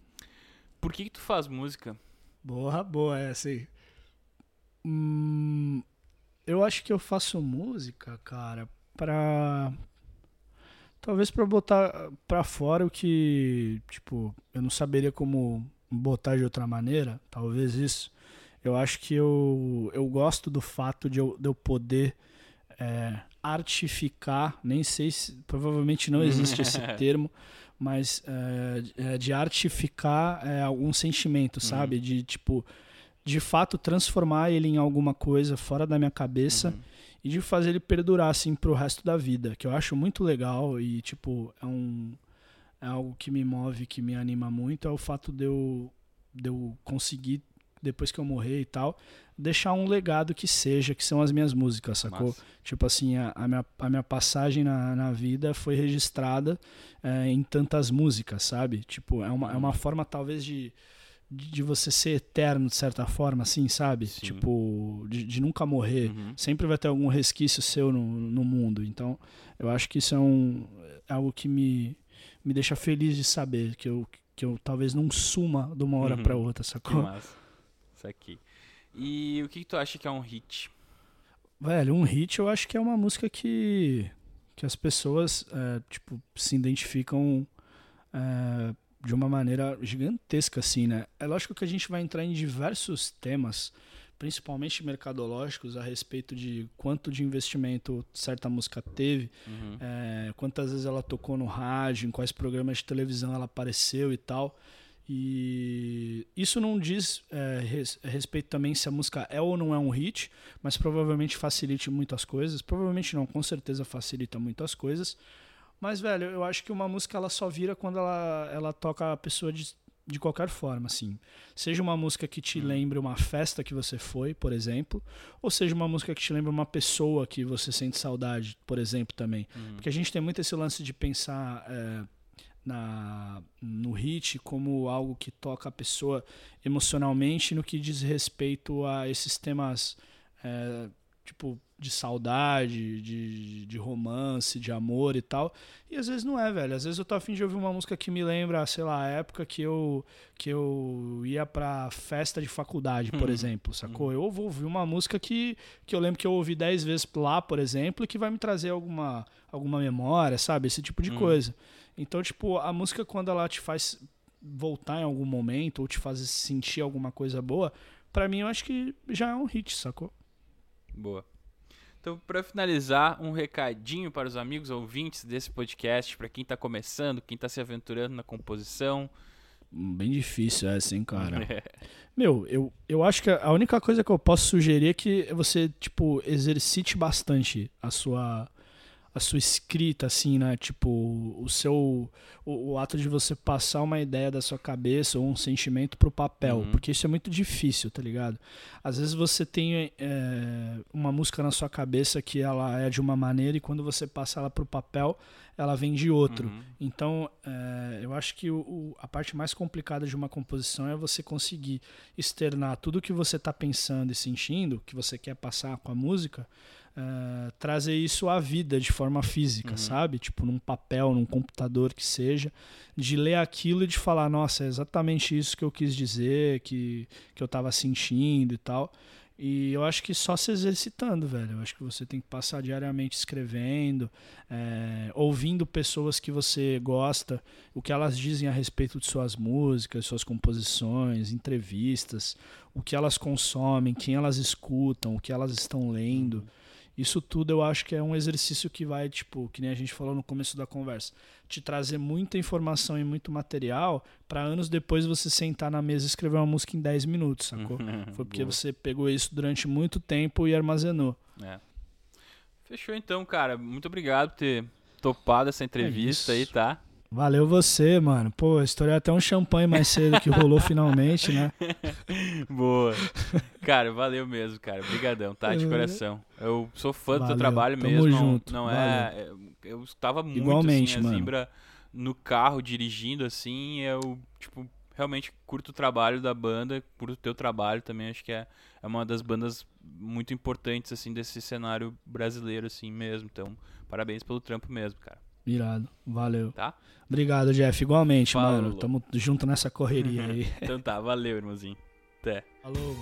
Por que, que tu faz música? Boa, boa essa aí. Hum, eu acho que eu faço música, cara, pra Talvez para botar para fora o que, tipo, eu não saberia como botar de outra maneira, talvez isso. Eu acho que eu, eu gosto do fato de eu, de eu poder é, artificar, nem sei se, provavelmente não existe esse termo, mas é, de artificar é, algum sentimento, sabe? Uhum. De, tipo, de fato transformar ele em alguma coisa fora da minha cabeça. Uhum e de fazer ele perdurar assim pro resto da vida, que eu acho muito legal e tipo, é um é algo que me move, que me anima muito, é o fato de eu, de eu conseguir, depois que eu morrer e tal, deixar um legado que seja, que são as minhas músicas, sacou? Massa. Tipo assim, a, a minha, a minha passagem na, na vida foi registrada é, em tantas músicas, sabe? Tipo, é uma, é uma forma talvez de, de, você ser eterno, de certa forma, assim, sabe? Sim. Tipo, de, de nunca morrer. Uhum. Sempre vai ter algum resquício seu no, no mundo. Então, eu acho que isso é, um, é algo que me, me deixa feliz de saber que eu, que eu talvez não suma de uma hora Uhum. pra outra, Que sacou? massa. Isso aqui. E o que, que tu acha que é um hit? Velho, um hit eu acho que é uma música que, que as pessoas, é, tipo, se identificam é, de uma maneira gigantesca, assim, né? É lógico que a gente vai entrar em diversos temas, principalmente mercadológicos, a respeito de quanto de investimento certa música teve, Uhum. é, quantas vezes ela tocou no rádio, em quais programas de televisão ela apareceu e tal. E isso não diz é, res- respeito também se a música é ou não é um hit, mas provavelmente facilite muitas coisas. Provavelmente não, com certeza facilita muitas coisas. Mas, velho, eu acho que uma música ela só vira quando ela, ela toca a pessoa de, de qualquer forma, assim. Seja uma música que te Hum. lembre uma festa que você foi, por exemplo, ou seja uma música que te lembre uma pessoa que você sente saudade, por exemplo, também. Uhum. Porque a gente tem muito esse lance de pensar é, na, no hit como algo que toca a pessoa emocionalmente no que diz respeito a esses temas é, tipo de saudade, de, de romance, de amor e tal. E às vezes não é, velho. Às vezes eu tô afim de ouvir uma música que me lembra, sei lá, a época que eu, que eu ia pra festa de faculdade, por Uhum. exemplo, sacou? Eu vou ouvir uma música que, que eu lembro que eu ouvi 10 vezes lá, por exemplo, e que vai me trazer alguma, alguma memória, sabe? Esse tipo de Uhum. coisa. Então, tipo, a música quando ela te faz voltar em algum momento ou te faz sentir alguma coisa boa, pra mim eu acho que já é um hit, sacou? Boa. Então, para finalizar, um recadinho para os amigos ouvintes desse podcast, para quem tá começando, quem tá se aventurando na composição. Bem difícil essa, hein, cara. Meu, eu, eu acho que a única coisa que eu posso sugerir é que você, tipo, exercite bastante a sua a sua escrita, assim, né? Tipo, o seu. O, o ato de você passar uma ideia da sua cabeça ou um sentimento pro papel. Uhum. Porque isso é muito difícil, tá ligado? Às vezes você tem é, uma música na sua cabeça que ela é de uma maneira e quando você passa ela pro papel, ela vem de outro. Uhum. Então, é, eu acho que o- o- a parte mais complicada de uma composição é você conseguir externar tudo que você está pensando e sentindo, que você quer passar com a música, é, trazer isso à vida de forma física, Uhum. sabe? Tipo, num papel, num computador que seja, de ler aquilo e de falar, nossa, é exatamente isso que eu quis dizer, que, que eu estava sentindo e tal. E eu acho que só se exercitando, velho. Eu acho que você tem que passar diariamente escrevendo, é, ouvindo pessoas que você gosta, o que elas dizem a respeito de suas músicas, suas composições, entrevistas, o que elas consomem, quem elas escutam, o que elas estão lendo. Isso tudo eu acho que é um exercício que vai, tipo, que nem a gente falou no começo da conversa, te trazer muita informação e muito material para anos depois você sentar na mesa e escrever uma música em 10 minutos, sacou? Foi porque Boa. você pegou isso durante muito tempo e armazenou. É. Fechou então, cara. Muito obrigado por ter topado essa entrevista aí, É isso. tá? Valeu você, mano. Pô, estourei até um champanhe mais cedo que rolou finalmente, né? Boa. Cara, valeu mesmo, cara. Obrigadão, tá? De É. coração. Eu sou fã do teu Valeu, trabalho tamo mesmo. não- junto, Não, é. é- Eu estava muito Igualmente, assim, a. Zimbra no carro dirigindo assim, eu tipo realmente curto o trabalho da banda, curto o teu trabalho também, acho que é, é uma das bandas muito importantes assim desse cenário brasileiro assim mesmo. Então, parabéns pelo trampo mesmo, cara. Irado. Valeu. Tá? Obrigado, Jeff. Igualmente, Falou. mano. Tamo junto nessa correria aí. Então tá, valeu, irmãozinho. Até. Falou.